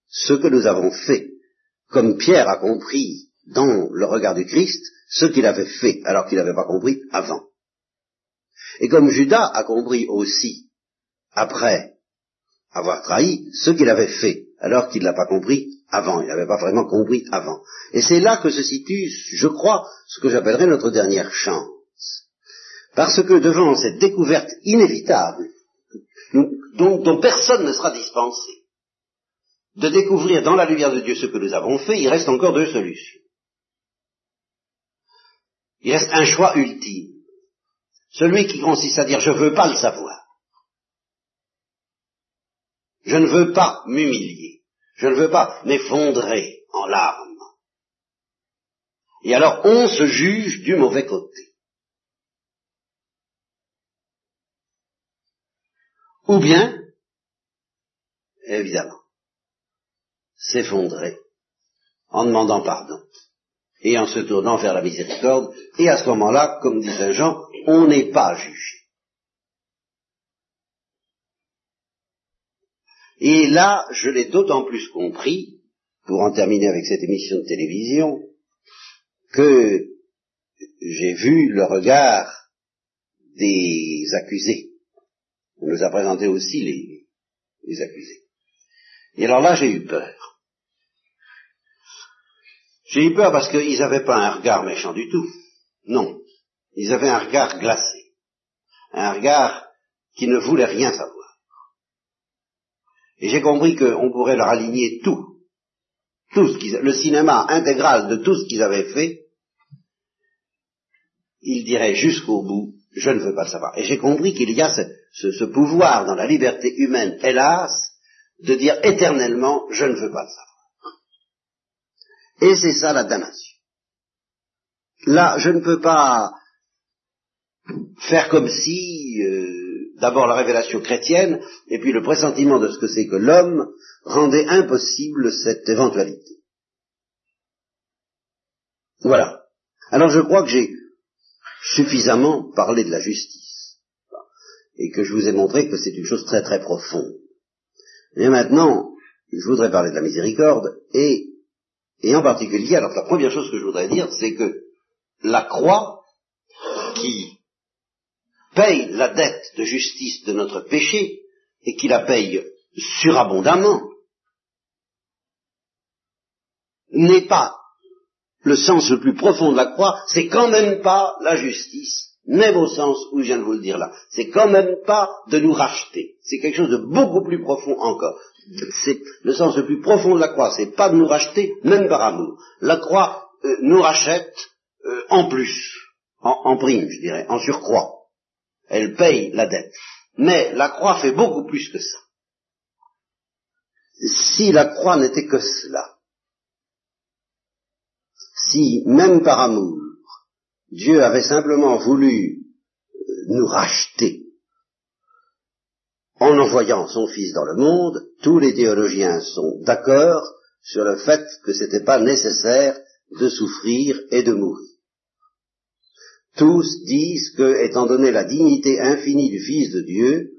ce que nous avons fait, comme Pierre a compris dans le regard du Christ ce qu'il avait fait alors qu'il n'avait pas compris avant. Et comme Judas a compris aussi, après avoir trahi, ce qu'il avait fait alors qu'il ne l'a pas compris avant, il n'avait pas vraiment compris avant. Et c'est là que se situe, je crois, ce que j'appellerais notre dernière chance. Parce que devant cette découverte inévitable, dont, dont personne ne sera dispensé, de découvrir dans la lumière de Dieu ce que nous avons fait, il reste encore deux solutions. Il reste un choix ultime. Celui qui consiste à dire je ne veux pas le savoir. Je ne veux pas m'humilier. Je ne veux pas m'effondrer en larmes. Et alors on se juge du mauvais côté. Ou bien, évidemment, s'effondrer en demandant pardon et en se tournant vers la miséricorde, et à ce moment-là, comme dit Saint Jean, on n'est pas jugé. Et là, je l'ai d'autant plus compris, pour en terminer avec cette émission de télévision, que j'ai vu le regard des accusés. On nous a présenté aussi les, accusés. Et alors là, j'ai eu peur. J'ai eu peur parce qu'ils n'avaient pas un regard méchant du tout. Non. Ils avaient un regard glacé. Un regard qui ne voulait rien savoir. Et j'ai compris qu'on pourrait leur aligner tout. Tout ce qu'ils, le cinéma intégral de tout ce qu'ils avaient fait. Ils diraient jusqu'au bout, je ne veux pas le savoir. Et j'ai compris qu'il y a ce, ce pouvoir dans la liberté humaine, hélas, de dire éternellement, je ne veux pas le savoir. Et c'est ça la damnation. Là, je ne peux pas faire comme si, euh, d'abord la révélation chrétienne, et puis le pressentiment de ce que c'est que l'homme rendait impossible cette éventualité. Voilà. Alors je crois que j'ai suffisamment parlé de la justice, et que je vous ai montré que c'est une chose très très profonde. Et maintenant, je voudrais parler de la miséricorde, et, et en particulier, alors la première chose que je voudrais dire, c'est que la croix qui paye la dette de justice de notre péché, et qui la paye surabondamment, n'est pas le sens le plus profond de la croix, c'est quand même pas la justice, même au sens où je viens de vous le dire là. C'est quand même pas de nous racheter. C'est quelque chose de beaucoup plus profond encore. C'est le sens le plus profond de la croix, c'est pas de nous racheter, même par amour. La croix euh, nous rachète euh, en plus, en, en prime, je dirais, en surcroît. Elle paye la dette. Mais la croix fait beaucoup plus que ça. Si la croix n'était que cela, si, même par amour, Dieu avait simplement voulu euh, nous racheter en envoyant son Fils dans le monde, tous les théologiens sont d'accord sur le fait que ce n'était pas nécessaire de souffrir et de mourir. Tous disent que, étant donné la dignité infinie du Fils de Dieu,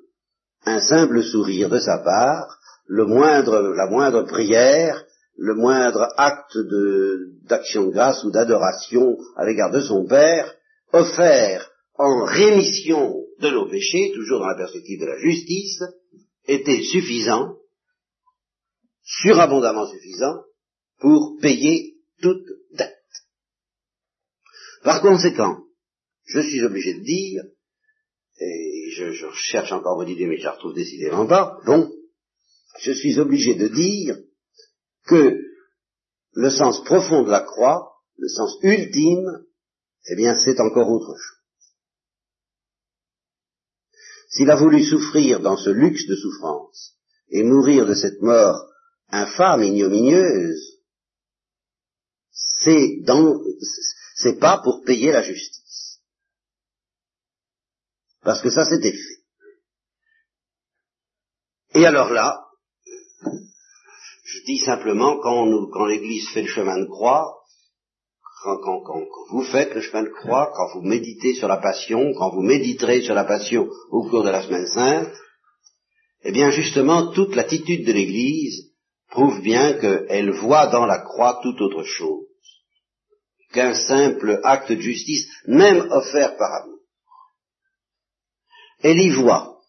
un simple sourire de sa part, la moindre prière, le moindre acte d'action de, grâce ou d'adoration à l'égard de son Père, offert en rémission de nos péchés, toujours dans la perspective de la justice, était suffisant, surabondamment suffisant, pour payer toute dette. Par conséquent, je suis obligé de dire, et je, cherche encore votre idée, mais je la retrouve décidément pas, bon, je suis obligé de dire que le sens profond de la croix, le sens ultime, eh bien c'est encore autre chose. S'il a voulu souffrir dans ce luxe de souffrance et mourir de cette mort infâme, ignominieuse, c'est dans, c'est pas pour payer la justice. Parce que ça c'était fait. Et alors là, je dis simplement, quand, l'Église fait le chemin de croix, quand, vous faites le chemin de croix, quand vous méditez sur la passion, quand vous méditerez sur la passion au cours de la semaine sainte, eh bien justement, toute l'attitude de l'Église prouve bien qu'elle voit dans la croix tout autre chose qu'un simple acte de justice, même offert par amour. Elle y voit,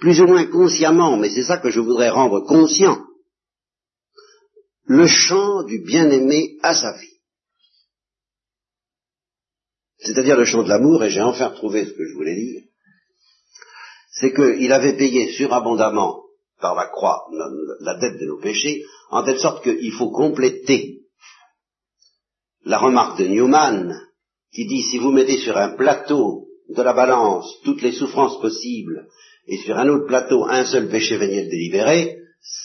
plus ou moins consciemment, mais c'est ça que je voudrais rendre conscient, le chant du bien-aimé à sa vie. C'est-à-dire le chant de l'amour, et j'ai enfin retrouvé ce que je voulais dire, c'est qu'il avait payé surabondamment par la croix la dette de nos péchés, en telle sorte qu'il faut compléter la remarque de Newman, qui dit si vous mettez sur un plateau de la balance toutes les souffrances possibles, et sur un autre plateau un seul péché véniel délibéré,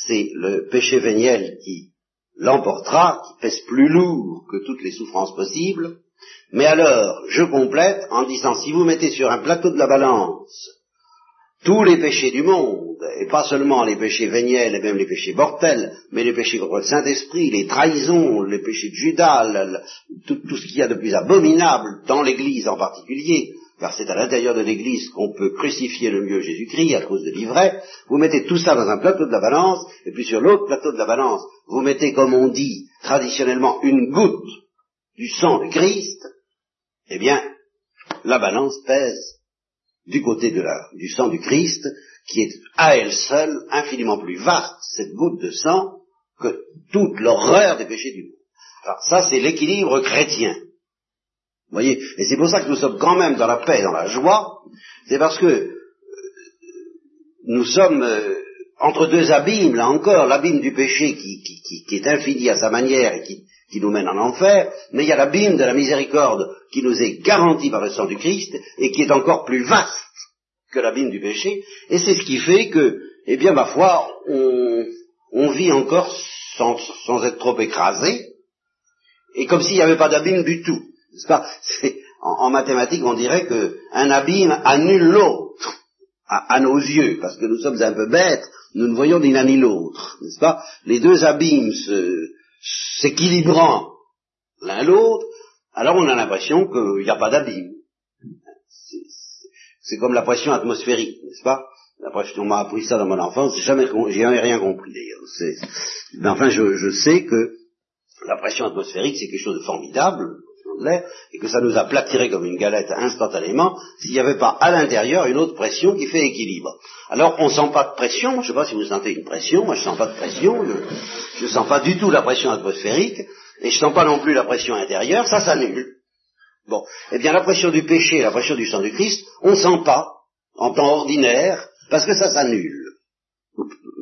c'est le péché véniel qui l'emportera, qui pèse plus lourd que toutes les souffrances possibles, mais alors je complète en disant si vous mettez sur un plateau de la balance tous les péchés du monde, et pas seulement les péchés véniels et même les péchés mortels, mais les péchés contre le Saint-Esprit, les trahisons, les péchés de Judas, tout, tout, ce qu'il y a de plus abominable dans l'Église en particulier, car c'est à l'intérieur de l'Église qu'on peut crucifier le mieux Jésus-Christ à cause de l'ivraie, vous mettez tout ça dans un plateau de la balance, et puis sur l'autre plateau de la balance, vous mettez, comme on dit traditionnellement, une goutte du sang de Christ, eh bien, la balance pèse du côté du sang du Christ, qui est à elle seule infiniment plus vaste, cette goutte de sang, que toute l'horreur des péchés du monde. Alors ça, c'est l'équilibre chrétien voyez Et c'est pour ça que nous sommes quand même dans la paix, dans la joie, c'est parce que euh, nous sommes euh, entre deux abîmes, là encore, l'abîme du péché qui, qui, est infini à sa manière et qui, qui nous mène en enfer, mais il y a l'abîme de la miséricorde qui nous est garanti par le sang du Christ et qui est encore plus vaste que l'abîme du péché, et c'est ce qui fait que, eh bien, ma foi, on, on vit encore sans, sans être trop écrasé, et comme s'il n'y avait pas d'abîme du tout. En, en, mathématiques, on dirait qu'un abîme annule l'autre. à, nos yeux, parce que nous sommes un peu bêtes, nous ne voyons ni l'un ni l'autre, n'est-ce pas? Les deux abîmes s'équilibrant l'un l'autre, alors on a l'impression qu'il n'y a pas d'abîme. C'est comme la pression atmosphérique, n'est-ce pas? On m'a appris ça dans mon enfance, jamais, rien compris d'ailleurs. Mais enfin, je sais que la pression atmosphérique, c'est quelque chose de formidable, et que ça nous a platiré comme une galette instantanément, s'il n'y avait pas à l'intérieur une autre pression qui fait équilibre. Alors on ne sent pas de pression, je ne sais pas si vous sentez une pression, moi je ne sens pas de pression, je ne sens pas du tout la pression atmosphérique, et je ne sens pas non plus la pression intérieure, ça s'annule. Bon, eh bien la pression du péché, la pression du sang du Christ, on ne sent pas en temps ordinaire, parce que ça s'annule.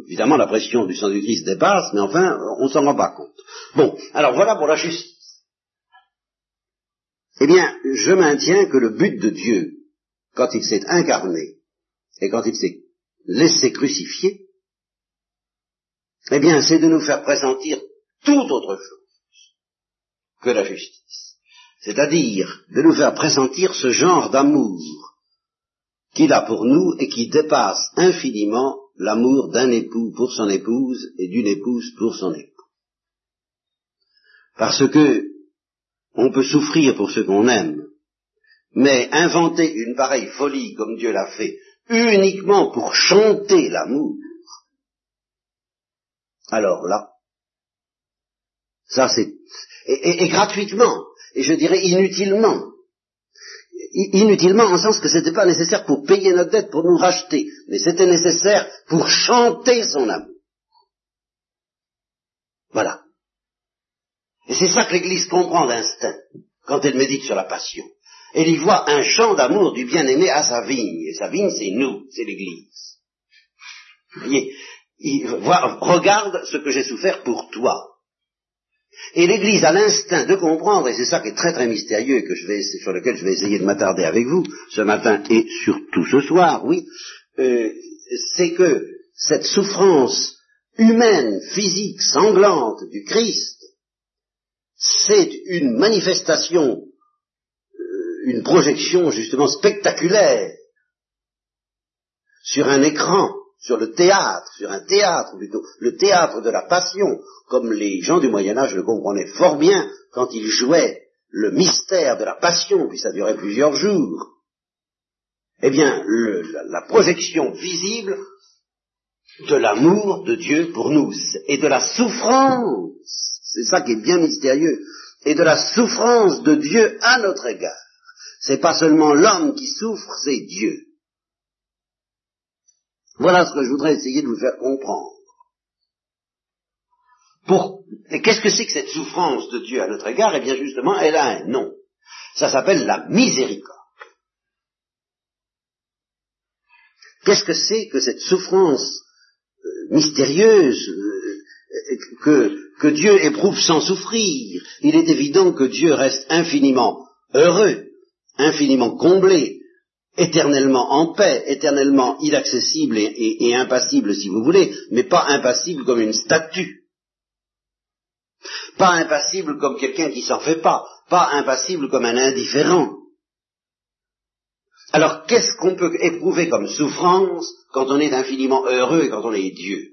Évidemment, la pression du sang du Christ dépasse, mais enfin, on s'en rend pas compte. Bon, alors voilà pour la justice. Eh bien, je maintiens que le but de Dieu, quand il s'est incarné et quand il s'est laissé crucifier, eh bien, c'est de nous faire pressentir tout autre chose que la justice. C'est-à-dire de nous faire pressentir ce genre d'amour qu'il a pour nous et qui dépasse infiniment l'amour d'un époux pour son épouse et d'une épouse pour son époux. Parce que on peut souffrir pour ce qu'on aime, mais inventer une pareille folie comme Dieu l'a fait, uniquement pour chanter l'amour, alors là, ça c'est, et, gratuitement, et je dirais inutilement, inutilement en sens que ce n'était pas nécessaire pour payer notre dette, pour nous racheter, mais c'était nécessaire pour chanter son amour. Voilà. Et c'est ça que l'Église comprend d'instinct, quand elle médite sur la passion. Elle y voit un chant d'amour du bien-aimé à sa vigne. Et sa vigne, c'est nous, c'est l'Église. Voyez, il regarde ce que j'ai souffert pour toi. Et l'Église a l'instinct de comprendre, et c'est ça qui est très très mystérieux et que je vais, sur lequel je vais essayer de m'attarder avec vous ce matin et surtout ce soir, oui, euh, c'est que cette souffrance humaine, physique, sanglante du Christ, c'est une manifestation, euh, une projection justement spectaculaire sur un écran, sur le théâtre, sur un théâtre plutôt, le théâtre de la passion, comme les gens du Moyen Âge le comprenaient fort bien quand ils jouaient le mystère de la passion, puis ça durait plusieurs jours. Eh bien, la projection visible de l'amour de Dieu pour nous et de la souffrance c'est ça qui est bien mystérieux. Et de la souffrance de Dieu à notre égard. C'est pas seulement l'homme qui souffre, c'est Dieu. Voilà ce que je voudrais essayer de vous faire comprendre. Pour... Qu'est-ce que c'est que cette souffrance de Dieu à notre égard? Eh bien justement, elle a un nom. Ça s'appelle la miséricorde. Qu'est-ce que c'est que cette souffrance euh, mystérieuse euh, que, Dieu éprouve sans souffrir. Il est évident que Dieu reste infiniment heureux, infiniment comblé, éternellement en paix, éternellement inaccessible et, impassible si vous voulez, mais pas impassible comme une statue. Pas impassible comme quelqu'un qui s'en fait pas, pas impassible comme un indifférent. Alors qu'est-ce qu'on peut éprouver comme souffrance quand on est infiniment heureux et quand on est Dieu?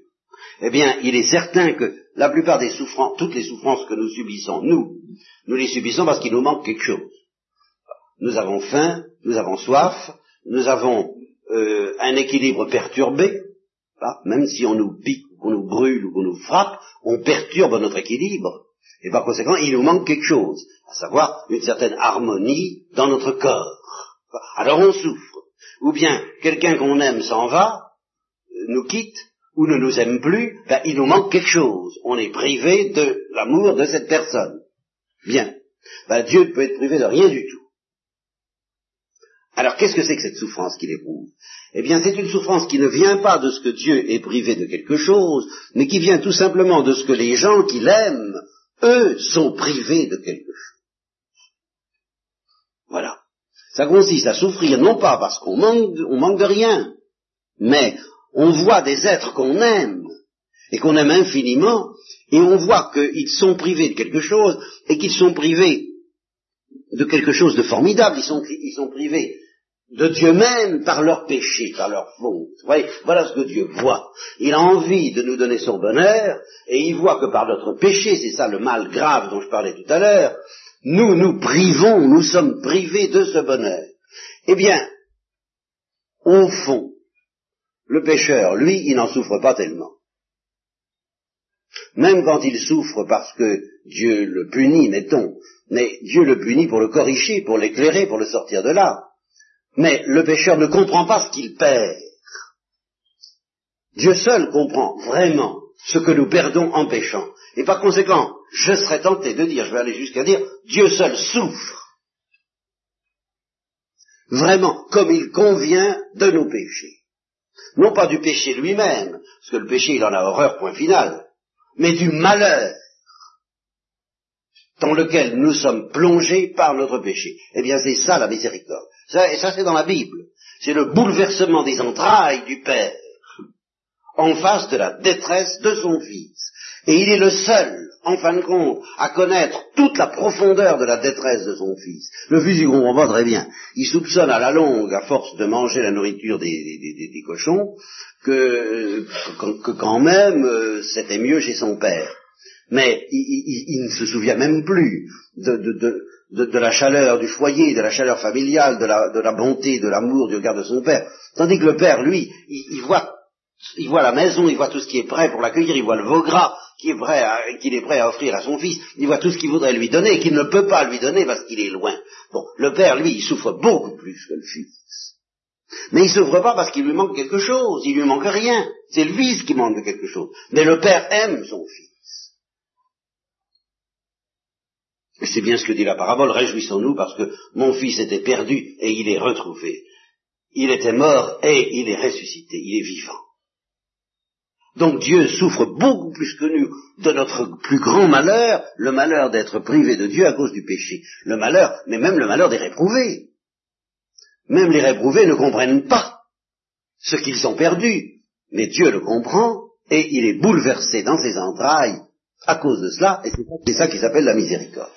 Eh bien, il est certain que la plupart des souffrances, toutes les souffrances que nous subissons, nous, nous les subissons parce qu'il nous manque quelque chose. Nous avons faim, nous avons soif, nous avons euh, un équilibre perturbé, même si on nous pique, qu'on nous brûle ou qu'on nous frappe, on perturbe notre équilibre. Et par conséquent, il nous manque quelque chose, à savoir une certaine harmonie dans notre corps. Alors on souffre. Ou bien quelqu'un qu'on aime s'en va, nous quitte, ou ne nous aime plus, ben, il nous manque quelque chose. On est privé de l'amour de cette personne. Bien. Ben, Dieu ne peut être privé de rien du tout. Alors qu'est-ce que c'est que cette souffrance qu'il éprouve Eh bien, c'est une souffrance qui ne vient pas de ce que Dieu est privé de quelque chose, mais qui vient tout simplement de ce que les gens qui l'aiment, eux, sont privés de quelque chose. Voilà. Ça consiste à souffrir non pas parce qu'on manque, manque de rien, mais on voit des êtres qu'on aime et qu'on aime infiniment, et on voit qu'ils sont privés de quelque chose, et qu'ils sont privés de quelque chose de formidable, ils sont, privés de Dieu même par leur péché, par leur faute. voyez, voilà ce que Dieu voit. Il a envie de nous donner son bonheur, et il voit que par notre péché, c'est ça le mal grave dont je parlais tout à l'heure, nous nous privons, nous sommes privés de ce bonheur. Eh bien, au fond, le pécheur, lui, il n'en souffre pas tellement. Même quand il souffre parce que Dieu le punit, mettons, mais Dieu le punit pour le corriger, pour l'éclairer, pour le sortir de là. Mais le pécheur ne comprend pas ce qu'il perd. Dieu seul comprend vraiment ce que nous perdons en péchant. Et par conséquent, je serais tenté de dire, je vais aller jusqu'à dire, Dieu seul souffre. Vraiment, comme il convient de nos péchés. Non pas du péché lui-même, parce que le péché il en a horreur, point final, mais du malheur dans lequel nous sommes plongés par notre péché. Eh bien, c'est ça la miséricorde. Et ça, c'est dans la Bible. C'est le bouleversement des entrailles du Père en face de la détresse de son Fils. Et il est le seul, en fin de compte, à connaître toute la profondeur de la détresse de son Fils. Le Fils, il comprend très bien. Il soupçonne à la longue, à force de manger la nourriture des, cochons, que, quand même, euh, c'était mieux chez son Père mais il, ne se souvient même plus de, la chaleur du foyer, de la chaleur familiale, de la, bonté, de l'amour du regard de son père. Tandis que le père, lui, il, voit, il voit la maison, il voit tout ce qui est prêt pour l'accueillir, il voit le veau gras qu'il est prêt à offrir à son fils, il voit tout ce qu'il voudrait lui donner et qu'il ne peut pas lui donner parce qu'il est loin. Bon, le père, lui, il souffre beaucoup plus que le fils. Mais il souffre pas parce qu'il lui manque quelque chose, il lui manque rien. C'est le fils qui manque quelque chose. Mais le père aime son fils. C'est bien ce que dit la parabole, réjouissons-nous parce que mon fils était perdu et il est retrouvé. Il était mort et il est ressuscité, il est vivant. Donc Dieu souffre beaucoup plus que nous de notre plus grand malheur, le malheur d'être privé de Dieu à cause du péché. Le malheur, mais même le malheur des réprouvés. Même les réprouvés ne comprennent pas ce qu'ils ont perdu, mais Dieu le comprend et il est bouleversé dans ses entrailles à cause de cela, et c'est ça qui s'appelle la miséricorde.